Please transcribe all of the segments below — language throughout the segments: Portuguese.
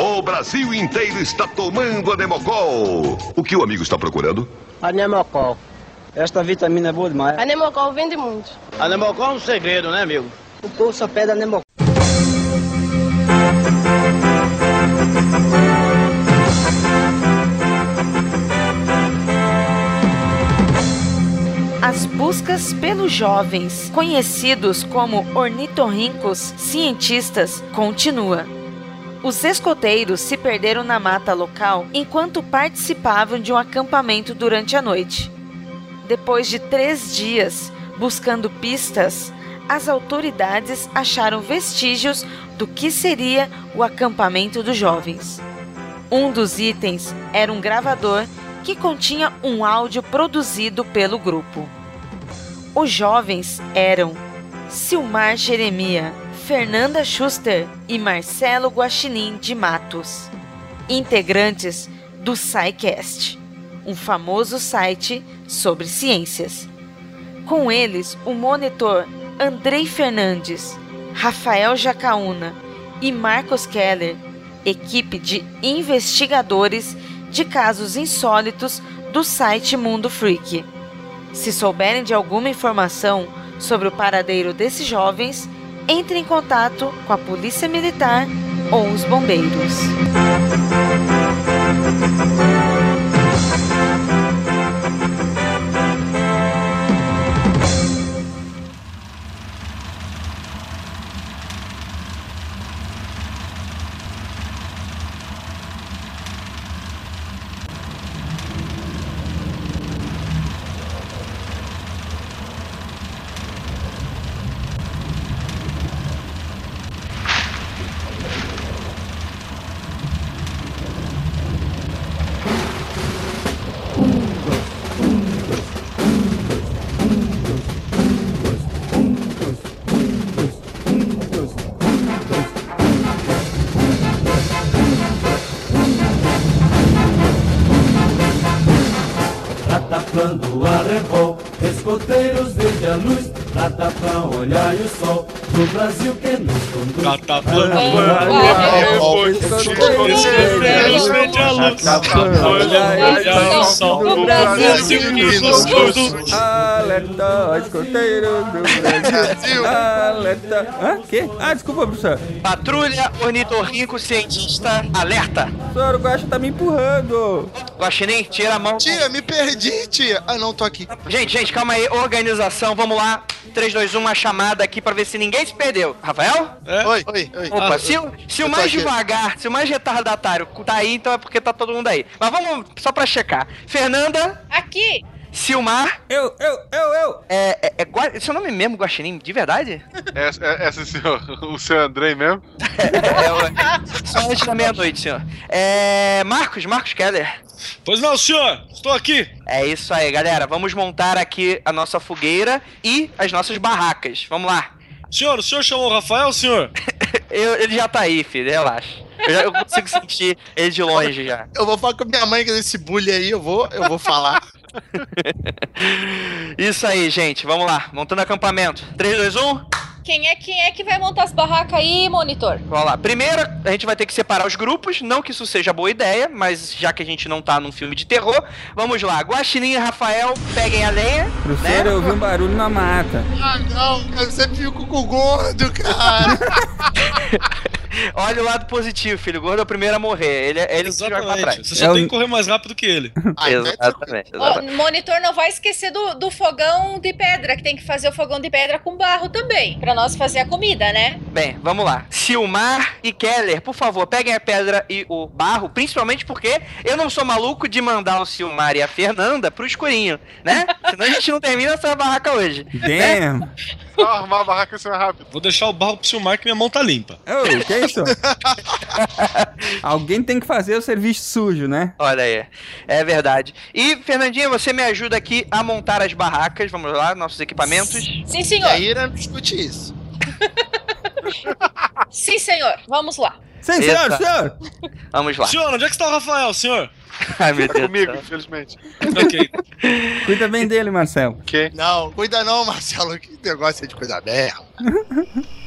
O Brasil inteiro está tomando a Nemocol. O que o amigo está procurando? A Nemocol. Esta vitamina é boa demais. A Nemocol vende muito. A Nemocol é um segredo, né, amigo? O povo só pede a Nemocol. As buscas pelos jovens, conhecidos como ornitorrincos cientistas, continua. Os escoteiros se perderam na mata local enquanto participavam de um acampamento durante a noite. Depois de três dias buscando pistas, as autoridades acharam vestígios do que seria o acampamento dos jovens. Um dos itens era um gravador que continha um áudio produzido pelo grupo. Os jovens eram Silmar Jeremia, Fernanda Schuster e Marcelo Guaxinim de Matos, integrantes do SciCast, um famoso site sobre ciências. Com eles, o monitor Andrei Fernandes, Rafael Jacaúna e Marcos Keller, equipe de investigadores de casos insólitos do site Mundo Freak. Se souberem de alguma informação sobre o paradeiro desses jovens, entre em contato com a Polícia Militar ou os bombeiros. A luz, olhar e o sol, do Brasil que nos conduz. Olhar e o sol, do Brasil que nos conduz. Alerta, escoteiros do Brasil. Alerta. Hã? Quê? Ah, desculpa, professor. Patrulha ornitorrinco cientista alerta. Professor, o Guaxa tá me empurrando. Guaxinim, tira a mão. Tia, me perdi, tia. Ah, não, tô aqui. Gente, gente, calma aí. Organização, vamos lá. 3, 2, 1, uma chamada aqui pra ver se ninguém se perdeu. Rafael? Oi, oi, oi. Opa, Ah, se, o- se o eu mais aqui. devagar, se o mais retardatário tá aí, então é porque tá todo mundo aí. Mas vamos só pra checar. Fernanda, Aqui. Silmar. Eu, eu, eu, eu. É, é, é Gua- seu nome mesmo, Guaxinim? De verdade? Essa, essa é o senhor, o seu Andrei mesmo? É, o- só antes da meia-noite, senhor. É. Marcos, Marcos Keller. Pois não, senhor. Estou aqui. É isso aí, galera. Vamos montar aqui a nossa fogueira e as nossas barracas. Vamos lá. Senhor, o senhor chamou o Rafael, senhor? Eu- ele já tá aí, filho, relaxa. Eu, já- eu consigo sentir ele de longe já. Eu vou falar com a minha mãe que desse bullying aí, eu vou, eu vou falar. Isso aí, gente. Vamos lá. Montando acampamento. 3, 2, 1. Quem é, quem é que vai montar as barracas aí, monitor? Vamos lá. Primeiro, a gente vai ter que separar os grupos. Não que isso seja boa ideia, mas já que a gente não tá num filme de terror, vamos lá. Guaxinim e Rafael, peguem a lenha. Professor, eu ouvi um barulho na mata. Ah, não, cara, eu sempre fico com o gordo, cara. Olha o lado positivo, filho. O gordo é o primeiro a morrer. Ele, é ele que se joga pra trás. Exatamente. Você só tem que correr mais rápido que ele. Ah, então é Exatamente. Ó, exatamente. monitor não vai esquecer do, do fogão de pedra, que tem que fazer o fogão de pedra com barro também, pra nós fazer a comida, né? Bem, vamos lá. Silmar e Keller, por favor, peguem a pedra e o barro, principalmente porque eu não sou maluco de mandar o Silmar e a Fernanda pro escurinho, né? Senão a gente não termina essa barraca hoje. Damn. Só arrumar a barraca assim mais rápido. Vou deixar o barro pro Silmar que minha mão tá limpa. Ô, que isso? Alguém tem que fazer o serviço sujo, né? Olha aí, é verdade. E, Fernandinha, você me ajuda aqui a montar as barracas, vamos lá, nossos equipamentos. Sim, senhor. E aí, não discute isso. Sim, senhor. Vamos lá. Sim, Eita. senhor, senhor. Vamos lá. Senhor, onde é que está o Rafael, senhor? Ai, meu Deus. comigo, infelizmente. ok. Cuida bem dele, Marcelo. Ok. Não, cuida não, Marcelo. Que negócio é de cuidar mesmo.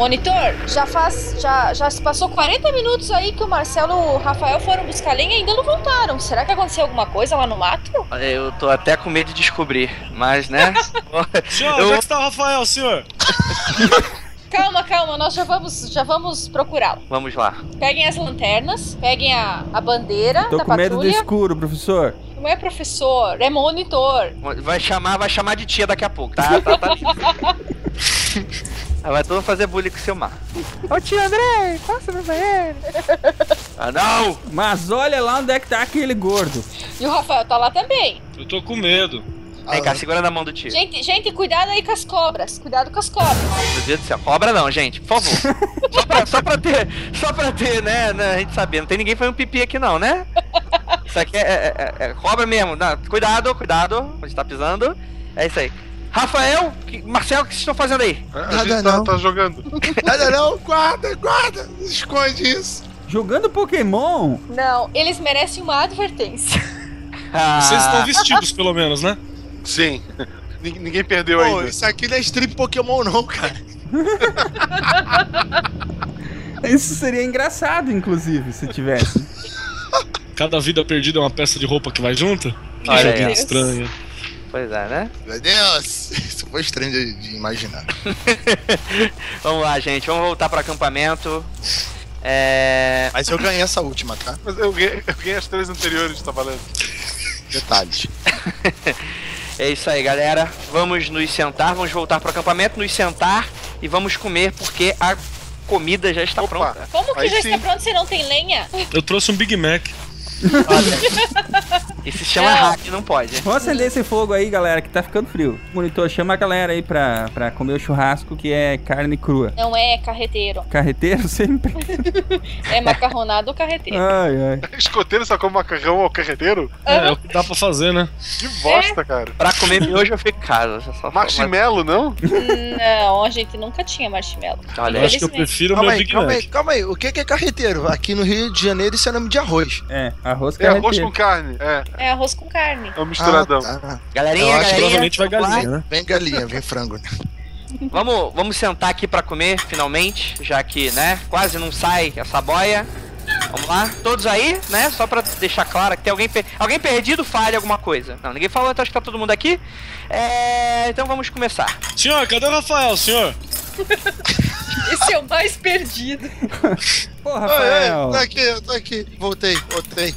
Monitor, já faz. Já, já se passou 40 minutos aí que o Marcelo e o Rafael foram buscar lenha e ainda não voltaram. Será que aconteceu alguma coisa lá no mato? Eu tô até com medo de descobrir, mas né? Senhor, Eu- onde é que está o Rafael, senhor? Calma, calma, nós já vamos, já vamos procurá-lo. Vamos lá. Peguem as lanternas, peguem a, a bandeira Tô da com medo do patrulha. escuro, professor. Não é professor, é monitor. Vai chamar, vai chamar de tia daqui a pouco, tá? tá, tá. Aí vai todo mundo fazer bullying com o seu mar. Ô tio André, passa no banheiro. Ah não! Mas olha lá onde é que tá aquele gordo. E o Rafael tá lá também. Eu tô com medo. Vem cá, segura na mão do tio. Gente, gente, cuidado aí com as cobras. Cuidado com as cobras. Meu Deus do céu. Cobra não, gente, por favor. Só pra, só pra ter, só pra ter, né, né, a gente saber. Não tem ninguém fazendo pipi aqui não, né? Isso aqui é, é- é- é cobra mesmo. Não, cuidado, cuidado, onde tá pisando. É isso aí. Rafael, que- Marcelo, o que vocês estão fazendo aí? A Nada gente tá, não. tá jogando. Nada não, guarda, guarda. Esconde isso. Jogando Pokémon? Não, eles merecem uma advertência. Ah, Vocês estão vestidos, pelo menos, né? Sim. Nin- Ninguém perdeu Pô, ainda. isso aqui não é strip Pokémon não, cara. Isso seria engraçado, inclusive, se tivesse. Cada vida perdida é uma peça de roupa que vai junto? Que Olha joguinho aí. estranho. Pois é, né? Meu Deus, isso foi estranho de, de imaginar. Vamos lá, gente. Vamos voltar pro acampamento. É... Mas eu ganhei essa última, tá? Mas eu ganhei, eu ganhei as três anteriores, tá valendo. Detalhes. É isso aí, galera. Vamos nos sentar, vamos voltar pro acampamento, nos sentar e vamos comer porque a comida já está Opa. pronta. Como que Aí já sim. está pronto se não tem lenha? Eu trouxe um Big Mac. E se chama Não. hack, não pode. Vamos acender esse fogo aí, galera, que tá ficando frio. Monitor, chama a galera aí pra, pra comer o churrasco, que é carne crua. Não é carreteiro. Carreteiro sempre. É macarronado ou carreteiro. Ai, ai. Escoteiro só come macarrão ao carreteiro? É, é o que dá pra fazer, né? Que bosta, cara. Pra comer miojo eu fico em casa. Só Marshmallow, não? Não, a gente nunca tinha marshmallow. Olha Eu acho que eu prefiro o Calma meu aí, calma aí, calma aí. O que é carreteiro? Aqui no Rio de Janeiro isso é nome de arroz. É, arroz É arroz com carne. É, É arroz com carne. é um misturadão. Ah, tá. Galerinha, Eu acho que galerinha. Provavelmente vai galinha, né? Vem galinha, vem frango. né? Vamos, vamos sentar aqui pra comer, finalmente, já que, né, quase não sai essa boia. Vamos lá, todos aí, né? Só pra deixar claro que tem alguém, per- alguém perdido, fale alguma coisa. Não, ninguém falou, então acho que tá todo mundo aqui. É, então vamos começar. Senhor, cadê o Rafael, senhor? Esse é o mais perdido. Oi, Rafael. oi, tô aqui, eu tô aqui. Voltei, voltei.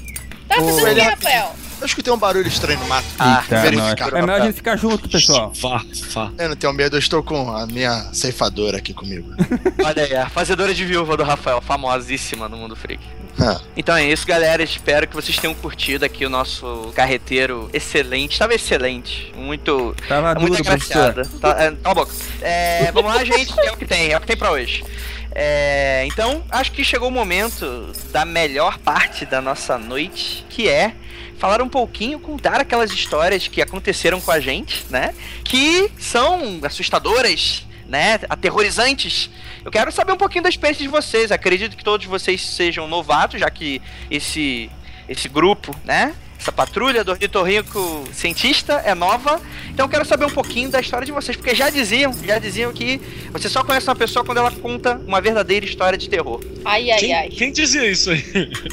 Tá fazendo o que, Rafael? Eu escutei um barulho estranho no mato. Ah, verificar. nós. É melhor a gente ficar junto, pessoal. Vá, vá. Eu não tenho medo, eu estou com a minha ceifadora aqui comigo. Olha aí, a fazedora de viúva do Rafael, famosíssima no mundo freak. Ah, Então é isso, galera. Espero que vocês tenham curtido aqui o nosso carreteiro excelente. Tava excelente. Muito. Tava muito duro, professor. agraciada. Tá, é, boca. É, vamos lá, gente. É o que tem, é o que tem pra hoje. É, então, acho que chegou o momento da melhor parte da nossa noite, que é falar um pouquinho, contar aquelas histórias que aconteceram com a gente, né? Que são assustadoras, né? Aterrorizantes. Eu quero saber um pouquinho da experiência de vocês. Acredito que todos vocês sejam novatos, já que esse esse grupo, né? Essa patrulha do ornitorrinco cientista é nova. Então eu quero saber um pouquinho da história de vocês, porque já diziam, já diziam que você só conhece uma pessoa quando ela conta uma verdadeira história de terror. Ai, ai, Quem, ai. quem dizia isso aí?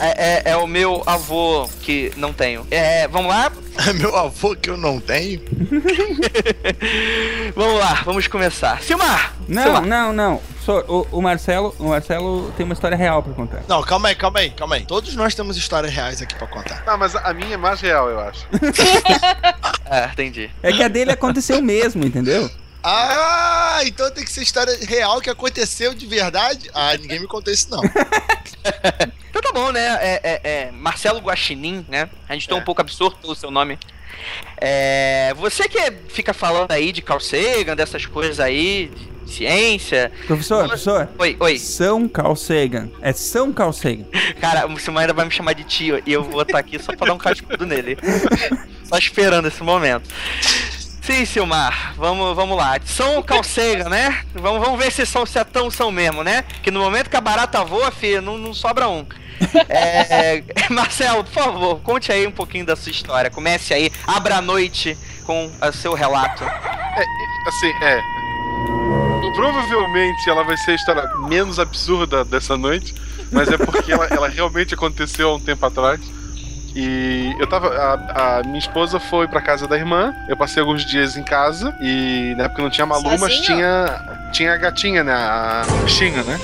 É, é- é o meu avô que não tenho. É, vamos lá? É meu avô que eu não tenho. Vamos lá, vamos começar. Silmar! Não, Silmar. não, não. Só- o, o Marcelo, o Marcelo tem uma história real pra contar. Não, calma aí, calma aí, calma aí. Todos nós temos histórias reais aqui pra contar. Ah, mas a minha é mais real, eu acho. É, entendi. É que a dele aconteceu mesmo, entendeu? Ah, então tem que ser história real que aconteceu de verdade? Ah, ninguém me contou isso não. Então tá bom, né? É, é- é Marcelo Guaxinim, né? A gente tá É. um pouco absurdo pelo seu nome. É, você que fica falando aí de Carl Sagan, dessas coisas aí, de ciência. Professor, professor. Oi, oi. São Carl Sagan. É São Carl Sagan. Cara, o Silmar ainda vai me chamar de tio e eu vou estar aqui só pra dar um cascudo nele. Só esperando esse momento. Sim, Silmar, vamos, vamos lá. São calcega, né? Vamos, vamos ver se são se é tão são mesmo, né? Que no momento que a barata voa, filho, não, não sobra um. É, Marcelo, por favor, conte aí um pouquinho da sua história. Comece aí, abra a noite com o seu relato. É, assim, é. Provavelmente ela vai ser a história menos absurda dessa noite, mas é porque ela, ela realmente aconteceu há um tempo atrás. E eu tava. A, a minha esposa foi pra casa da irmã. Eu passei alguns dias em casa. E na época não tinha Malu, mas Sozinho? tinha. Tinha a gatinha, né? A bichinha, né?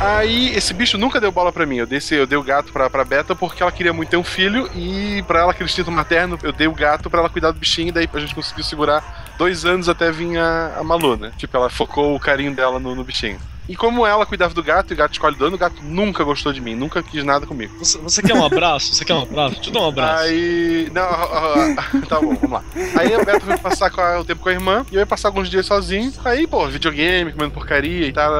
Aí esse bicho nunca deu bola pra mim. Eu dei, eu dei o gato pra, pra Beta porque ela queria muito ter um filho. E pra ela, aquele instinto materno, eu dei o gato pra ela cuidar do bichinho. E daí a gente conseguiu segurar dois anos até vir a, a Malu, né? Tipo, ela focou o carinho dela no, no bichinho. E como ela cuidava do gato e o gato escolhe dono, o gato nunca gostou de mim, nunca quis nada comigo. Você, você quer um abraço? Você quer um abraço? Deixa eu dar um abraço. Aí. Não, ah, ah, tá bom, vamos lá. Aí a Beta foi passar a- o tempo com a irmã e eu ia passar alguns dias sozinho. Aí, pô, videogame, comendo porcaria e tal.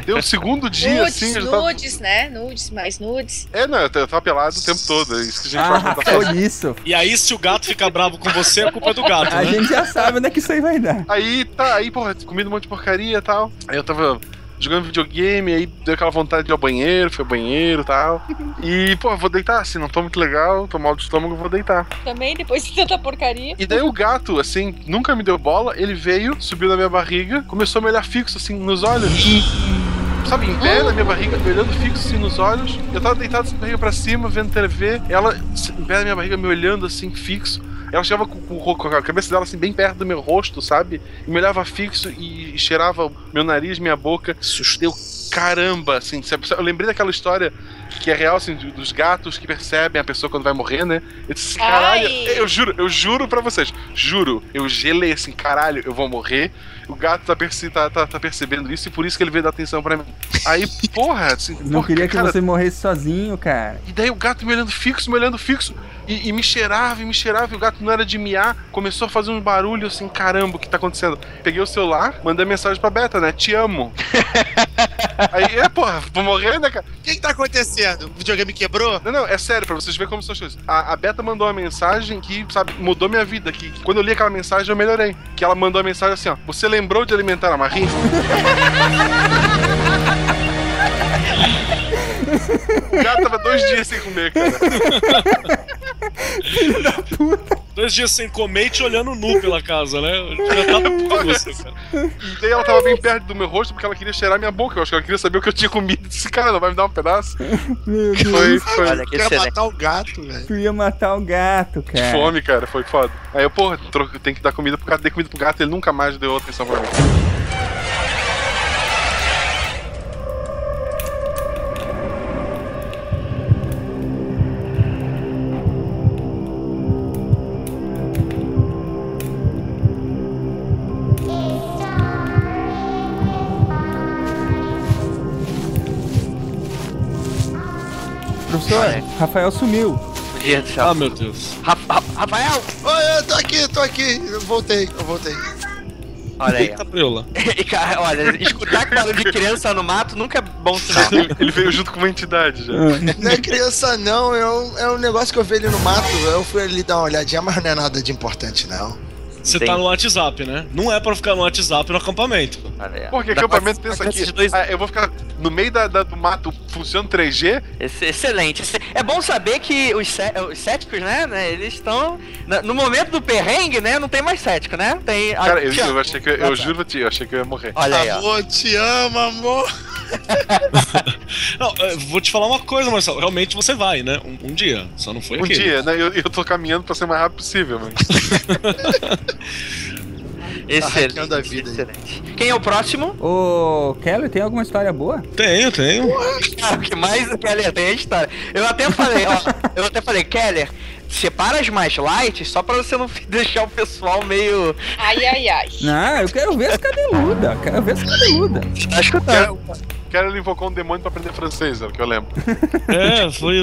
Deu o segundo dia nudes, assim, já tava. nudes, né? Nudes, mais nudes. É, não, eu tava pelado o tempo todo. É isso que a gente faz Ah, quando tá foi isso. E aí, se o gato fica bravo com você, a culpa é do gato, A né? gente já sabe onde é que isso aí vai dar. Aí, tá, aí, porra, comendo um monte de porcaria e tal. Aí eu tava jogando videogame, aí deu aquela vontade de ir ao banheiro, fui ao banheiro e tal. E, pô, vou deitar, assim, não tô muito legal, tô mal de estômago, vou deitar. Também, depois de tanta porcaria. E daí o gato, assim, nunca me deu bola, ele veio, subiu na minha barriga, começou a me olhar fixo, assim, nos olhos. Sabe, em pé na minha barriga, me olhando fixo, assim, nos olhos. Eu tava deitado, assim, barriga pra cima, vendo TV, ela, em pé na minha barriga, me olhando, assim, fixo. Ela chegava com, com- com a cabeça dela, assim, bem perto do meu rosto, sabe? E me olhava fixo e, e cheirava meu nariz, minha boca. Deu caramba, assim, sabe? Eu lembrei daquela história que é real, assim, dos gatos que percebem a pessoa quando vai morrer, né? Eu disse, caralho, Ai. eu juro, eu juro pra vocês, juro, eu gelei assim, caralho, eu vou morrer. O gato tá, perce- tá, tá- tá percebendo isso e por isso que ele veio dar atenção pra mim. Aí, porra, assim, Não porra, queria que cara, você morresse sozinho, cara. e daí o gato me olhando fixo, me olhando fixo, e, e me cheirava, e me cheirava, e o gato não era de miar, começou a fazer um barulho assim, caramba, o que tá acontecendo? Peguei o celular, mandei mensagem pra Beta, né? Te amo. Aí, é, porra, vou morrer, né, cara? O que que tá acontecendo? O videogame quebrou? Não, não, é sério, pra vocês verem como são as coisas. A, a Beta mandou uma mensagem que, sabe, mudou minha vida. Que, que quando eu li aquela mensagem, eu melhorei. Que ela mandou a mensagem assim, ó. Você lembrou de alimentar a Marie? o gato tava dois dias sem comer, cara. Dois dias sem comer e te olhando nu pela casa, né? Já tá puto você, cara. E daí ela tava bem perto do meu rosto porque ela queria cheirar minha boca. Eu acho que ela queria saber o que eu tinha comido. Disse, cara, não vai me dar um pedaço? Meu Deus. Foi, foi. Olha que Quer excelente. matar o gato, velho. Tu ia matar o gato, Que cara. fome, cara, foi foda. Aí eu, porra, tem que dar comida pro gato, dei comida pro gato, ele nunca mais deu atenção pra mim. Rafael sumiu. Ah, meu Deus. Ra- Ra- Rafael! Oi, eu tô aqui, tô aqui. Eu voltei, eu voltei. Olha aí. Eita, preula. Cara, olha, escutar barulho de criança no mato nunca é bom sinal. Ele, ele veio junto com uma entidade já. Não é criança, não. É um, é um negócio que eu vi ali no mato. Eu fui ali dar uma olhadinha, mas não é nada de importante, não. Você Tem. tá no WhatsApp, né? Não é pra ficar no WhatsApp no acampamento. Porque Dá acampamento pra- pensa aqui. dois- ah, eu vou ficar no meio da, da- do mato, funciona 3G. Ex- Excelente. Exce- É bom saber que os, cé- os céticos, né, né, eles estão. No momento do perrengue, né? Não tem mais cético, né? Tem. a- Cara, eu, eu achei que eu, eu juro pra ti, eu achei que eu ia morrer. Olha aí. Amor, te amo, amor. Não, eu vou te falar uma coisa, Marcelo. Realmente você vai, né? Um, um dia. Só não foi Um aquele. dia, né? Eu, eu tô caminhando pra ser o mais rápido possível, mano. Excelente. hackeando a vida aí. excelente. Quem é o próximo? Ô, Keller, tem alguma história boa? Tenho, tenho. Cara, o que mais o Keller tem é história. Eu até falei, ó. Eu até falei, Keller, separa as mais light só pra você não deixar o pessoal meio. Ai, ai, ai. Não, eu quero ver as cabeludas. Quero ver as cabeludas. Tá escutando? Quero ele invocou um demônio pra aprender francês, é o que eu lembro. É, foi.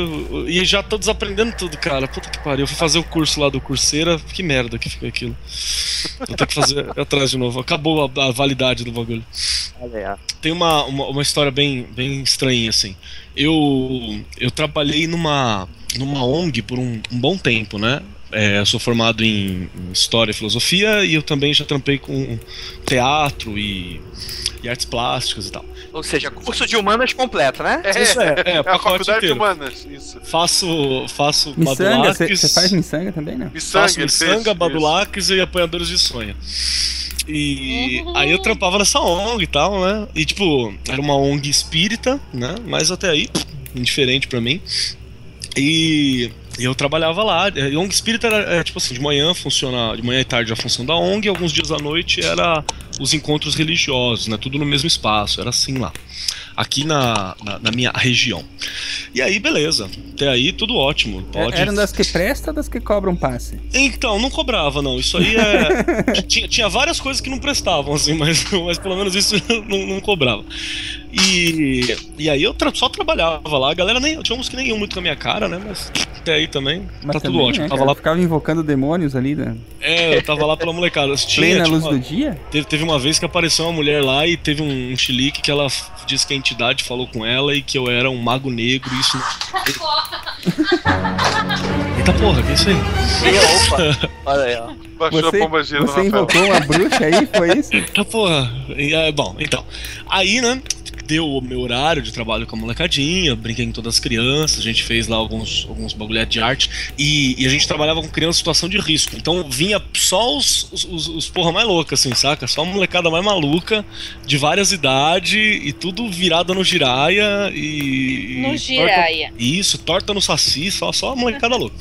E já tô desaprendendo tudo, cara. Puta que pariu. Eu fui fazer o curso lá do Curseira. Que merda que foi aquilo. Vou ter que fazer atrás de novo. Acabou a, a validade do bagulho. Tem uma, uma, uma história bem, bem estranha, assim. Eu, eu trabalhei numa, numa ONG por um, um bom tempo, né? É, eu sou formado em, em História e Filosofia e eu também já trampei com teatro e, e artes plásticas e tal. Ou seja, curso de humanas completo, né? Isso é, é, É a faculdade de inteiro. humanas, isso. Faço, faço Miçanga, você faz miçanga também, né? Miçanga, faço miçanga, isso. badulaques e apanhadores de sonho. E aí eu trampava nessa ONG e tal, né? E tipo, era uma ONG espírita, né? Mas até aí, indiferente pra mim. E eu trabalhava lá. E ONG espírita era, é, tipo assim, de manhã funciona, de manhã e tarde a função da ONG, e alguns dias à noite era os encontros religiosos, né? Tudo no mesmo espaço, era assim lá. Aqui na, na, na minha região. E aí, beleza. Até aí, tudo ótimo. Pode... Eram das que presta ou das que cobram passe? Então, não cobrava, não. Isso aí é. tinha, tinha várias coisas que não prestavam, assim, mas, mas pelo menos isso não, não cobrava. E, e aí eu tra só trabalhava lá. A galera nem. Tinha uns que nem iam muito com a minha cara, né? Mas até aí também. Mas tá também, tudo ótimo. Né, tava cara? lá. Ficava invocando demônios ali, né? É, eu tava lá pela molecada. Tinha, Plena tinha luz uma- do dia? Teve, teve uma vez que apareceu uma mulher lá e teve um, um chilique que ela disse que a entidade falou com ela e que eu era um mago negro e isso. Eita porra, que é isso aí? opa, olha aí, ó. Baixou Você, a pomba gira você invocou uma bruxa aí, foi isso? Eita porra. E, é, bom, então. Aí, né? Deu o meu horário de trabalho com a molecadinha, brinquei com todas as crianças, a gente fez lá alguns, alguns bagulhetes de arte e, e a gente trabalhava com crianças em situação de risco. Então vinha só os, os, os, porra mais loucas, assim, saca? Só a molecada mais maluca, de várias idades e tudo virada no giraia e. No giraia. torta- Isso, torta no saci, só, só a molecada louca.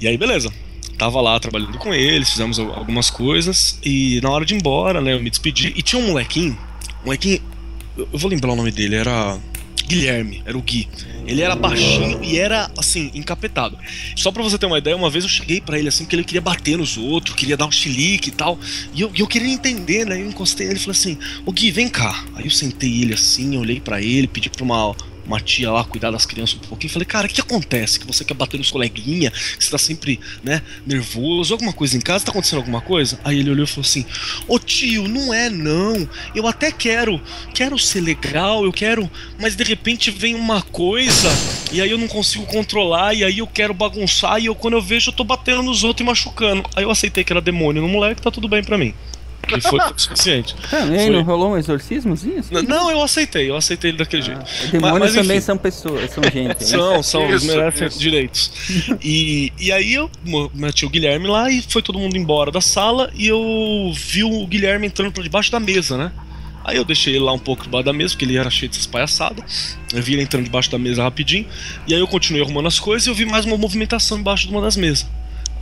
E aí, beleza. Tava lá trabalhando com eles, fizemos al- algumas coisas e na hora de ir embora, né, eu me despedi. E tinha um molequinho, um molequinho, eu vou lembrar o nome dele, era Guilherme, era o Gui. Ele era baixinho e era, assim, encapetado. Só pra você ter uma ideia, uma vez eu cheguei pra ele assim, que ele queria bater nos outros, queria dar um chilique e tal. E eu, eu queria entender, né? Eu encostei nele e falei assim: Ô Gui, vem cá. Aí eu sentei ele assim, olhei pra ele, pedi pra uma, uma tia lá cuidar das crianças um pouquinho. Falei, cara, o que acontece? Que você quer bater nos coleguinha? Que você tá sempre, né, nervoso? Alguma coisa em casa? Tá acontecendo alguma coisa? Aí ele olhou e falou assim: Ô tio, não é não. Eu até quero, quero ser legal, eu quero, mas de repente vem uma coisa e aí eu não consigo controlar e aí eu quero bagunçar e eu quando eu vejo eu tô batendo nos outros e machucando. Aí eu aceitei que era demônio no moleque, tá tudo bem pra mim. E foi o suficiente. Ah, aí, Foi. não rolou um exorcismozinho? assim? N- Não, eu aceitei, eu aceitei ele daquele jeito. Demônios Mas- mas também são pessoas, são gente. é isso? São, são, eles Isso, merecem isso. direitos. E, e aí eu meti o Guilherme lá e foi todo mundo embora da sala e eu vi o Guilherme entrando pra debaixo da mesa, né? Aí eu deixei ele lá um pouco debaixo da mesa, porque ele era cheio dessas palhaçadas. Eu vi ele entrando debaixo da mesa rapidinho. E aí eu continuei arrumando as coisas e eu vi mais uma movimentação embaixo de uma das mesas.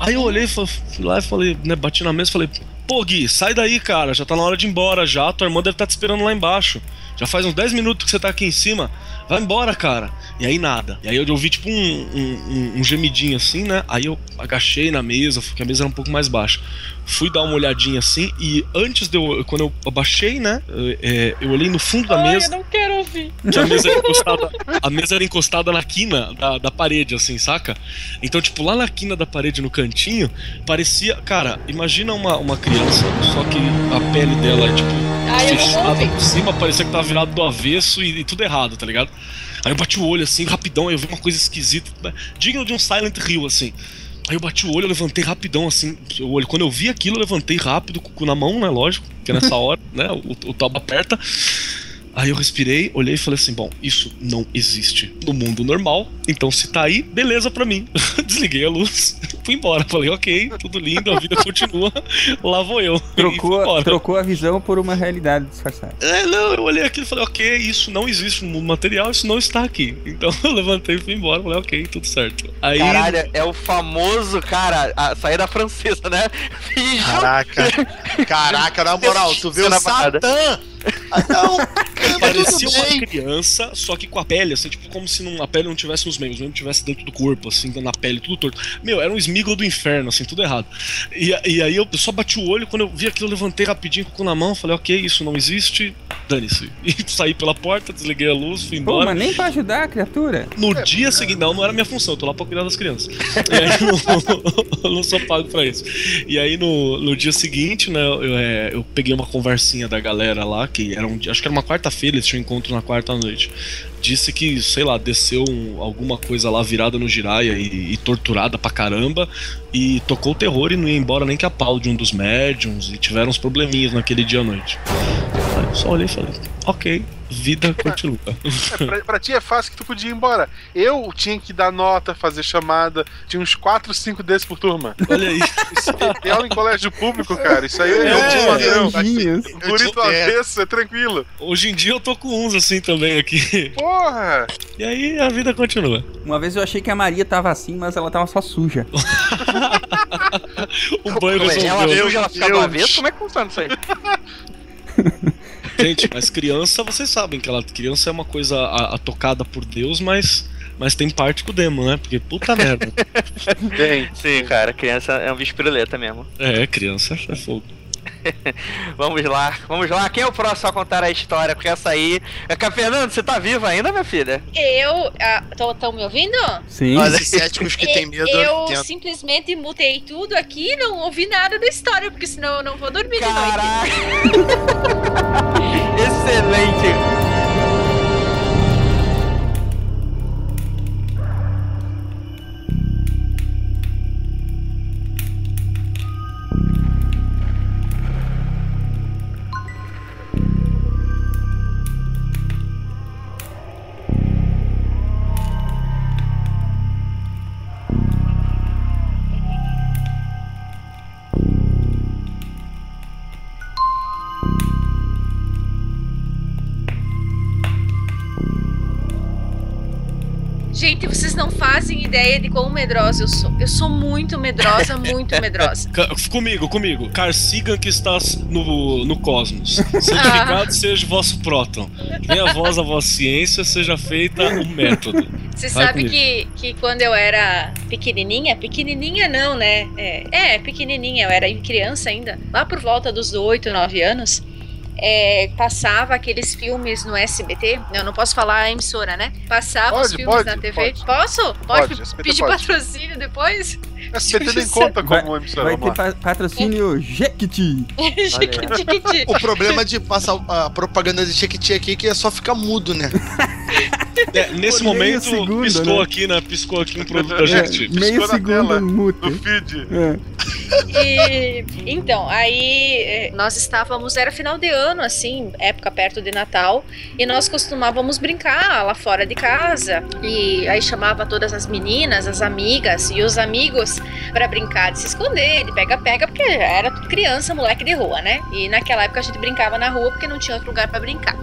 Aí eu olhei, fui lá e falei, né, bati na mesa e falei, pô Gui, sai daí, cara, já tá na hora de ir embora já, tua irmã deve estar te esperando lá embaixo. Já faz uns 10 minutos que você tá aqui em cima, vai embora, cara. E aí nada. E aí eu ouvi tipo um, um- um gemidinho assim, né? Aí eu agachei na mesa, porque a mesa era um pouco mais baixa. Fui dar uma olhadinha assim, e antes de eu. Quando eu abaixei, né? eu- é, eu olhei no fundo da Ai, mesa. eu não quero ouvir. Que a mesa era encostada, a mesa era encostada na quina da, da parede, assim, saca? Então, tipo, lá na quina da parede, no cantinho, parecia. Cara, imagina uma, uma criança, só que a pele dela é, tipo, Ai, fechada por cima, parecia que tava virado do avesso e, e tudo errado, tá ligado? Aí eu bati o olho assim, rapidão, aí eu vi uma coisa esquisita, né? digno de um Silent Hill, assim. Aí eu bati o olho, eu levantei rapidão, assim, o olho. Quando eu vi aquilo, eu levantei rápido, com o cu na mão, né? Lógico, porque nessa hora, né? O, o aperta. Aí eu respirei, olhei e falei assim: bom, isso não existe no mundo normal, então se tá aí, beleza pra mim. Desliguei a luz, fui embora. Falei, ok, tudo lindo, a vida continua, lá vou eu. Trocou, embora. trocou a visão por uma realidade disfarçada. É, não, eu olhei aquilo e falei, ok, isso não existe no mundo material, isso não está aqui. Então eu levantei e fui embora, falei, ok, tudo certo. Aí. Caralho, é o famoso, cara, a saída francesa, né? Caraca. Caraca, na moral, tu o Cena parada. Satã. Ah, não, Parecia uma criança, só que com a pele, assim, tipo, como se não, a pele não tivesse nos membros, mesmo tivesse dentro do corpo, assim, na pele, tudo torto. Meu, era um Smiggle do inferno, assim, tudo errado. E, e aí eu só bati o olho, quando eu vi aquilo, eu levantei rapidinho com o cu na mão, falei, ok, isso não existe, dane-se. E saí pela porta, desliguei a luz, fui Pô, embora. mas nem pra ajudar a criatura. No dia seguinte, não, não era minha função, eu tô lá pra cuidar das crianças. E aí eu não, eu não sou pago pra isso. E aí no, no dia seguinte, né, eu, é, eu peguei uma conversinha da galera lá, que era um dia, acho que era uma quarta-feira, eles tinham encontro na quarta noite. Disse que, sei lá, desceu um- alguma coisa lá virada no giraia e, e torturada pra caramba, e tocou o terror e não ia embora nem que a pau de um dos médiums, e tiveram uns probleminhas naquele dia à noite. Só olhei e falei, ok, vida continua. É, pra, pra ti é fácil que tu podia ir embora. Eu tinha que dar nota, fazer chamada. Tinha uns 4, 5 desses por turma. Olha aí. Isso é aula em colégio público, cara. Isso aí é, É, é padrão. Bonito avesso, é tranquilo. Hoje em dia eu tô com uns assim também aqui. Porra! E aí a vida continua. Uma vez eu achei que a Maria tava assim, mas ela tava só suja. O banho Como é? Ela resolveu. suja, ela fica do avesso? Como é que funciona isso aí? Gente, mas criança, vocês sabem que ela criança é uma coisa a, a tocada por Deus, mas mas tem parte com o demo, né? Porque puta merda. Tem. Sim, cara, criança é um bicho piruleta mesmo. É, criança é fogo. Vamos lá, vamos lá. Quem é o próximo a contar a história? Porque essa aí. É que a Fernanda, você tá viva ainda, minha filha? Eu. Estão me ouvindo? Sim. Olha, céticos que tem medo. Eu tem- simplesmente mutei tudo aqui e não ouvi nada da história, porque senão eu não vou dormir de noite. Caraca! Excelente! Ideia de quão medrosa eu sou. Eu sou muito medrosa, muito medrosa. Comigo, comigo. Carsigan que estás no, no cosmos. Santificado seja o vosso próton. Venha voz a vossa ciência, seja feita o método. Você Vai sabe comigo. que, que quando eu era pequenininha, pequenininha não, né? É, é, pequenininha, eu era criança ainda, lá por volta dos 8, 9 anos, é, passava aqueles filmes no SBT. Eu não posso falar a emissora, né? Passava os Pode, filmes pode, na TV. pode. Posso? Pode, Pode, pedir patrocínio depois? SBT nem conta como emissora. Vai ter pa- patrocínio Jequiti. Jequiti. O problema de passar a propaganda de Chequiti aqui é que é só ficar mudo, né? É, nesse meio momento, segundo, piscou né? aqui, né? Piscou aqui um produto da É, gente. meio na segundo tela. muto. No feed. É. E, então, aí eh, nós estávamos, era final de ano, assim, época perto de Natal, e nós costumávamos brincar lá fora de casa. E aí chamava todas as meninas, as amigas e os amigos para brincar de se esconder, de pega-pega, porque era criança, moleque de rua, né? E naquela época a gente brincava na rua porque não tinha outro lugar para brincar.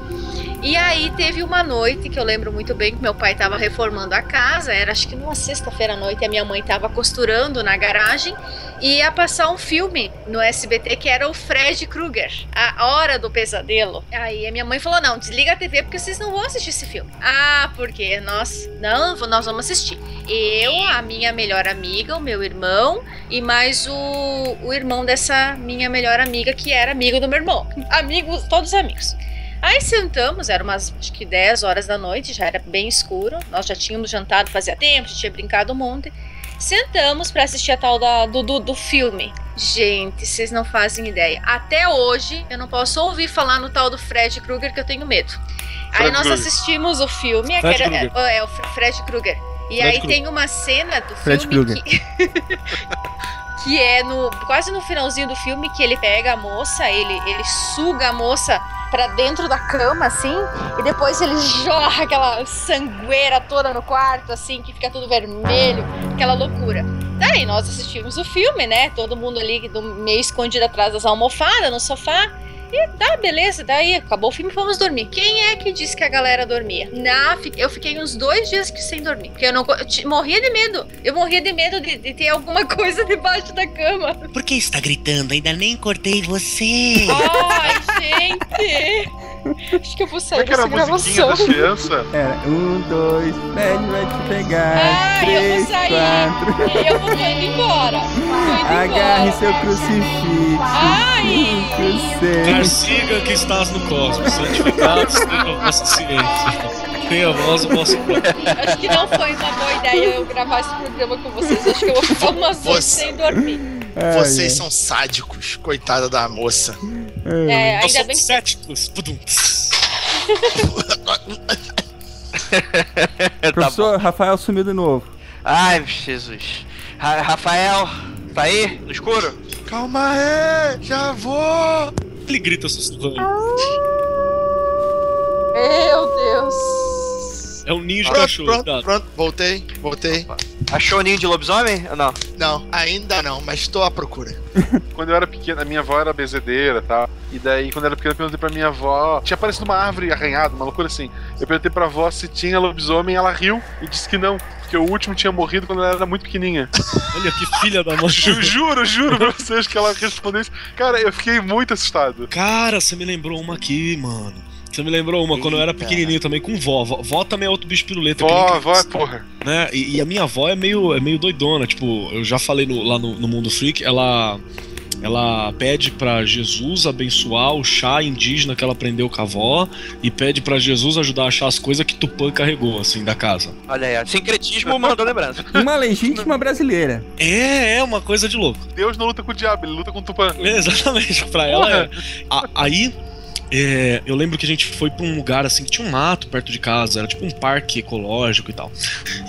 E aí teve uma noite que eu lembro muito bem que meu pai estava reformando a casa, era acho que numa sexta-feira à noite, a minha mãe estava costurando na garagem e ia passar um filme no SBT que era o Fred Krueger, A Hora do Pesadelo. Aí a minha mãe falou: "Não, desliga a TV porque vocês não vão assistir esse filme". Ah, porque nós não, nós vamos assistir. Eu, a minha melhor amiga, o meu irmão e mais o, o irmão dessa minha melhor amiga que era amigo do meu irmão. Amigos, todos amigos. Aí sentamos, era umas acho que 10 horas da noite, já era bem escuro. Nós já tínhamos jantado fazia tempo, já tinha brincado um monte. Sentamos pra assistir a tal da, do, do, do filme. Gente, vocês não fazem ideia. Até hoje eu não posso ouvir falar no tal do Fred Krueger que eu tenho medo. Aí Fred nós Krueger. assistimos o filme, Fred era- é, é, o Fred Krueger. E Fred aí Krueger. tem uma cena do Fred filme que, que é no quase no finalzinho do filme que ele pega a moça, ele ele suga a moça pra dentro da cama assim, e depois ele jorra aquela sangueira toda no quarto assim, que fica tudo vermelho, aquela loucura. Daí nós assistimos o filme, né? Todo mundo ali meio escondido atrás das almofadas no sofá. E tá, beleza, daí acabou o filme, fomos dormir. Quem é que disse que a galera dormia? Na, eu fiquei uns dois dias que sem dormir. Porque eu não eu morria de medo. Eu morria de medo de, de ter alguma coisa debaixo da cama. Por que está gritando? Ainda nem cortei você. Ai, gente! Acho que eu vou sair é que era a dessa musiquinha gravação. Era um, dois, Fred vai te pegar. Ai, eu três, vou sair. quatro. Eu vou indo embora. Tô indo Agarre embora. seu crucifixo. Ai! Carsiga que estás no cosmos, santificado seja a vossa ciência. Tenha a voz o vosso. Acho que não foi uma boa ideia eu gravar esse programa com vocês. Acho que eu vou ficar umas horas sem dormir. Ai, Vocês ai. são sádicos, coitada da moça. É, Nós ainda bem somos que céticos. Tá Professor Rafael sumiu de novo. Ai, Jesus. Ra- Rafael, tá aí? No escuro? Calma aí, já vou. Ele grita sussurrando. Meu Deus. É um ninho de Pronto, cachorro. pronto, tá. pronto, voltei, voltei. Achou o ninho de lobisomem ou não? Não, ainda não, mas estou à procura. Quando eu era pequeno, a minha avó era bezedeira e tal. E daí, quando eu era pequeno, eu perguntei pra minha avó. Tinha aparecido uma árvore arranhada, uma loucura assim. Eu perguntei pra avó se tinha lobisomem, ela riu e disse que não. Porque o último tinha morrido quando ela era muito pequenininha. Olha que filha da mãe. Ju- juro, juro pra vocês que ela respondeu isso. Cara, eu fiquei muito assustado. Cara, você me lembrou uma aqui, mano. Você me lembrou uma quando eu era Eita. pequenininho também com vó. Vó, vó também é outro bicho piruleta. que Vó, vó, criança, porra. Né? E, e a minha avó é meio, é meio doidona. Tipo, eu já falei no- lá no, no Mundo Freak, ela. Ela pede pra Jesus abençoar o chá indígena que ela aprendeu com a avó e pede pra Jesus ajudar a achar as coisas que Tupã carregou, assim, da casa. Olha aí. Sincretismo mandou lembrança. Uma legítima brasileira. É, é uma coisa de louco. Deus não luta com o diabo, ele luta com o Tupã. Exatamente, pra ela é. A- aí, é, eu lembro que a gente foi pra um lugar assim que tinha um mato perto de casa, era tipo um parque ecológico e tal.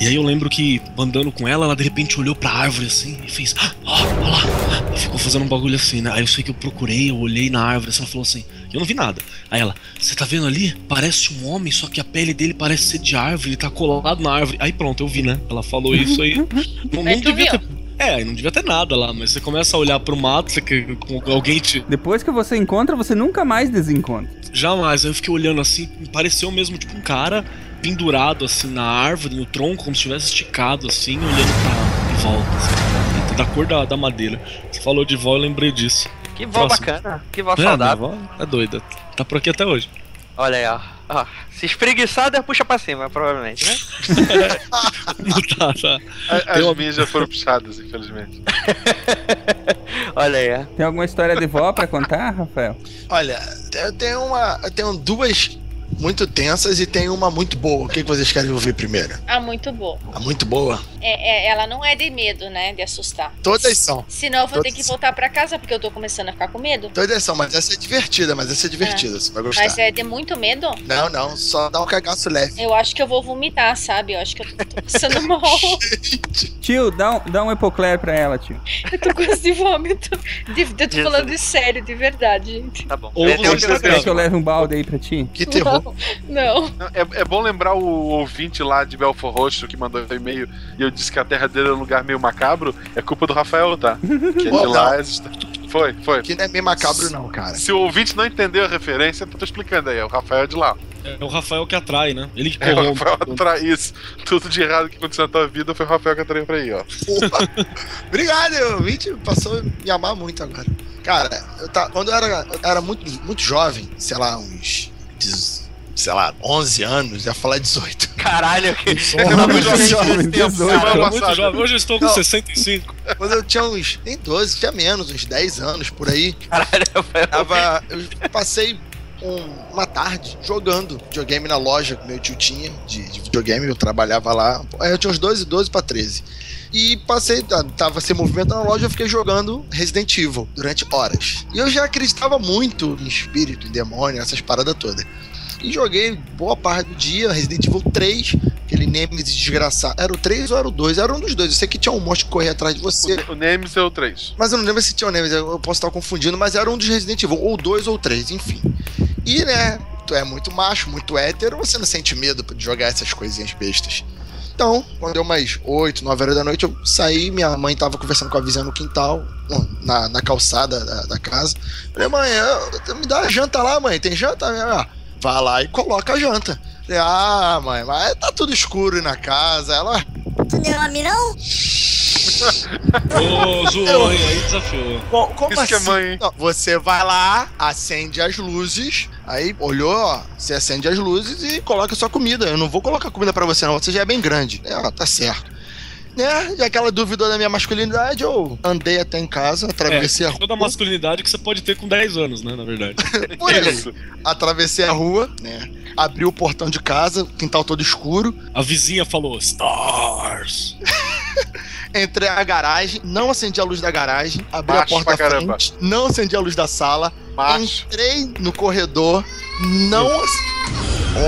E aí eu lembro que, andando com ela, ela de repente olhou pra árvore assim e fez: "Ah, ó lá! E ficou fazendo um bagulho assim, né? Aí eu sei que eu procurei, eu olhei na árvore, assim, ela falou assim: Eu não vi nada. Aí ela: Você tá vendo ali? Parece um homem, só que a pele dele parece ser de árvore, ele tá colado na árvore. Aí pronto, eu vi, né? Ela falou isso aí. Não, não devia ter. É, aí não devia ter nada lá, mas você começa a olhar pro mato, você, que- com alguém te. Depois que você encontra, você nunca mais desencontra. Jamais, aí eu fiquei olhando assim, me pareceu mesmo tipo um cara pendurado assim na árvore, no tronco, como se estivesse esticado assim, olhando pra em volta, assim, da cor da, da madeira. Você falou de vó, eu lembrei disso. Que vó Próximo. bacana. Que vó É, saudável. avó é doida. Tá por aqui até hoje. Olha aí, ó. Ó, Se espreguiçar, Deus puxa pra cima, provavelmente, né? tá, tá. As uma- minhas já foram puxadas, infelizmente. Olha aí. Tem alguma história de vó pra contar, Rafael? Olha, eu tenho uma. Eu tenho duas muito tensas e tenho uma muito boa. O que, que vocês querem ouvir primeiro? Ah, muito bom. A muito boa? É, é, ela não é de medo, né? De assustar. Todas são. Senão eu vou ter Todas que voltar pra casa porque eu tô começando a ficar com medo. Todas são, mas essa é divertida, mas essa é divertida, você vai gostar. Mas é de muito medo? Não, não, só dá um cagaço leve. Eu acho que eu vou vomitar, sabe? Eu acho que eu tô, tô passando mal. Tio, dá um, dá um epocler pra ela, tio. Eu tô quase de vômito. De, eu tô falando de sério, de verdade, gente. Tá bom. Ou Tem- você tem. Quer que eu leve um balde aí pra ti? Que terror. Não. Não, É, é bom lembrar o ouvinte lá de Belfor Roxo que mandou um e-mail e eu disse que a terra dele é um lugar meio macabro. É culpa do Rafael, tá? Que é de lá. Foi, foi. Que não é meio macabro, não, cara. Se o ouvinte não entendeu a referência, eu tô explicando aí. O Rafael é de lá. É o Rafael que atrai, né? Ele que É, o corrompe. Rafael atrai isso. Tudo de errado que aconteceu na tua vida foi o Rafael que atraiu pra aí, ó. Obrigado, o ouvinte passou a me amar muito agora. Cara, eu tá, quando eu era, eu era muito, muito jovem, sei lá, uns. Sei lá, 11 anos, ia falar 18. Caralho, que. Porra, muito jovem, jovem. 18. Semana Cara, muito passada. jovem. Hoje eu estou com Não. 65. Quando eu tinha uns. Nem 12, tinha menos, uns 10 anos por aí. Caralho, Rafael. Tava. Eu passei um- uma tarde jogando videogame na loja que meu tio tinha de, de videogame, eu trabalhava lá. Eu tinha uns 12, 12 pra 13. E passei, tá- tava sem movimento na loja, eu fiquei jogando Resident Evil durante horas. E eu já acreditava muito em espírito, em demônio, essas paradas todas. E joguei boa parte do dia, Resident Evil 3, aquele Nemesis desgraçado. Era o 3 ou era o 2? Era um dos dois. Eu sei que tinha um monstro que corria atrás de você. O, o Nemesis é o 3. Mas eu não lembro se tinha o Nemesis, eu posso estar confundindo, mas era um dos Resident Evil, ou dois ou três, enfim. E, né, tu é muito macho, muito hétero, você não sente medo de jogar essas coisinhas bestas. Então, quando deu mais 8, 9 horas da noite, eu saí, minha mãe tava conversando com a vizinha no quintal, na, na calçada da, da casa. Falei, mãe, eu- me dá janta lá, mãe, tem janta? Ah, vai lá e coloca a janta. Ah, mãe, mas tá tudo escuro aí na casa. Ela, Tu deu nome não? Ô, zoou, hein? Aí desafiou. Co- Como Isso assim? que é mãe, hein? Não, você vai lá, acende as luzes, aí olhou, ó, você acende as luzes e coloca sua comida. Eu não vou colocar comida pra você, não. Você já é bem grande. É, ó, tá certo. Né? E aquela dúvida da minha masculinidade, eu andei até em casa, atravessei a É, rua. toda a masculinidade que você pode ter com 10 anos, né? Na verdade. Por aí. Isso. Atravessei a rua, né? Abri o portão de casa, quintal todo escuro. A vizinha falou: Stars! Entrei na garagem, não acendi a luz da garagem, abri Macho a porta pra da frente, não acendi a luz da sala, Macho. entrei no corredor, não. ac-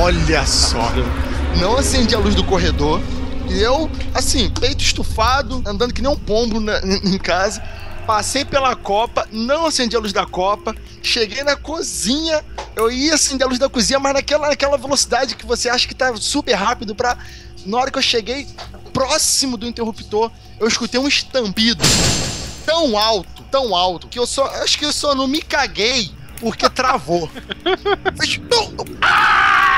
Olha só! Não acendi a luz do corredor. E eu, assim, peito estufado, andando que nem um pombo na- em casa. Passei pela copa, não acendi a luz da copa. Cheguei na cozinha, eu ia acender a luz da cozinha, mas naquela, naquela velocidade que você acha que tá super rápido pra. Na hora que eu cheguei próximo do interruptor, eu escutei um estampido tão alto, tão alto, que eu só. Acho que eu só não me caguei porque travou. Ah!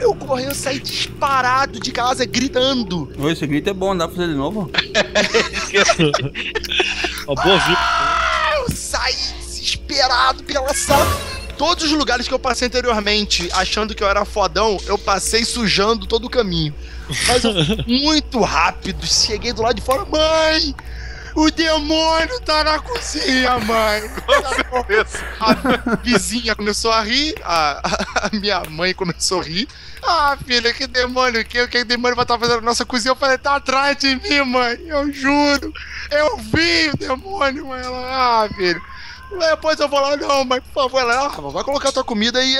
Eu corri, eu saí disparado de casa, gritando. Esse grito é bom, dá pra fazer de novo? Ó, boa vida. Ah, eu saí desesperado pela sala. Todos os lugares que eu passei anteriormente, achando que eu era fodão, eu passei sujando todo o caminho. Mas eu fui muito rápido, cheguei do lado de fora, mãe! O demônio tá na cozinha, mãe! A vizinha começou a rir, a, a minha mãe começou a rir. Ah, filha, que demônio que, que demônio vai estar fazendo na nossa cozinha? Eu falei, tá atrás de mim, mãe, eu juro. Eu vi o demônio, mãe. Ela, ah, filho. Depois eu vou lá, não, mas por favor, ela, ah, vai colocar tua comida aí.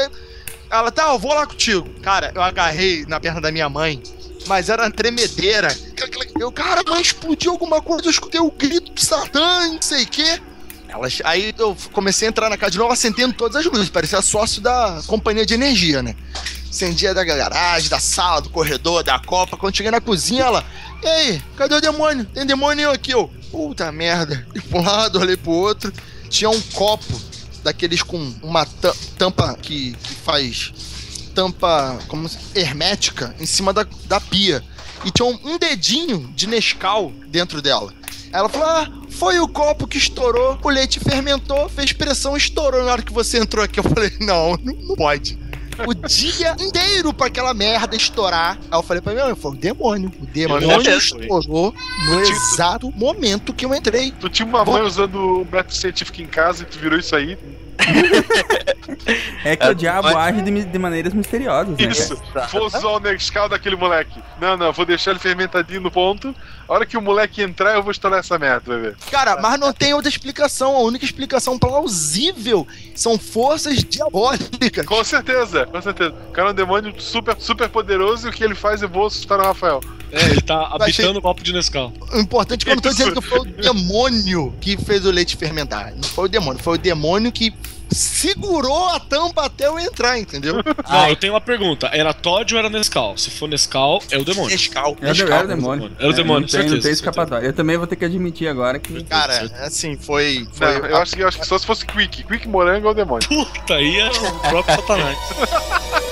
Ela, tá, eu vou lá contigo. Cara, eu agarrei na perna da minha mãe, mas era uma tremedeira. Eu, cara, mas explodiu alguma coisa, eu escutei o grito de Satã, não sei o quê. Elas, aí eu comecei a entrar na casa de novo, acendendo todas as luzes, parecia sócio da companhia de energia, né? Acendia da garagem, da sala, do corredor, da copa. Quando cheguei na cozinha, ela, e aí, cadê o demônio? Tem demônio aqui, eu. Puta merda. E pra um lado, olhei pro outro. Tinha um copo daqueles com uma ta- tampa que, que faz tampa como hermética em cima da, da pia. E tinha um, dedinho de Nescau dentro dela. Ela falou: Ah, foi o copo que estourou, o leite fermentou, fez pressão, estourou na hora que você entrou aqui. Eu falei: Não, não, não pode. O dia inteiro pra aquela merda estourar. Aí eu falei pra minha mãe: Foi o demônio. O demônio estourou no exato momento que eu entrei. Tu tinha uma mãe usando o método científico em casa e tu virou isso aí. É que o diabo age de, de maneiras misteriosas, né? Isso. cara? Vou usar o Nescau daquele moleque. Não, não, vou deixar ele fermentadinho no ponto. A hora que o moleque entrar, eu vou estourar essa merda, vai ver. Cara, mas não tem outra explicação. A única explicação plausível são forças diabólicas. Com certeza, com certeza. O cara é um demônio super, super poderoso e o que ele faz é vou assustar o Rafael. É, ele tá Eu achei- habitando o copo de Nescau. O importante é que eu não tô dizendo que foi o demônio que fez o leite fermentar. Não foi o demônio, foi o demônio que segurou a tampa até eu entrar, entendeu? Não, eu tenho uma pergunta. Era Todd ou era Nescau? Se for Nescau, é o demônio. Nescau. Era, Nescau, era o demônio. Era o demônio, não tem, certeza. Não tem escapatória. Eu também vou ter que admitir agora que. Cara, assim, foi. foi Não, eu, acho, que- eu acho que só se fosse Quick. Quick morango é o demônio. Puta, aí é o próprio Satanás.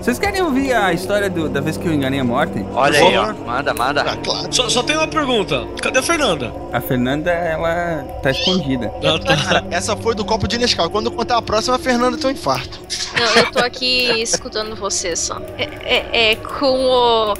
Vocês querem ouvir a história do- da vez que eu enganei a morte? Olha aí, ó. Manda, manda. Ah, claro. Só, só tem uma pergunta. Cadê a Fernanda? A Fernanda, ela tá escondida. Ah, tá. Cara, essa foi do copo de Nescau. Quando eu contar a próxima, a Fernanda tem um infarto. Não, eu tô aqui escutando você só. É, é- é com o.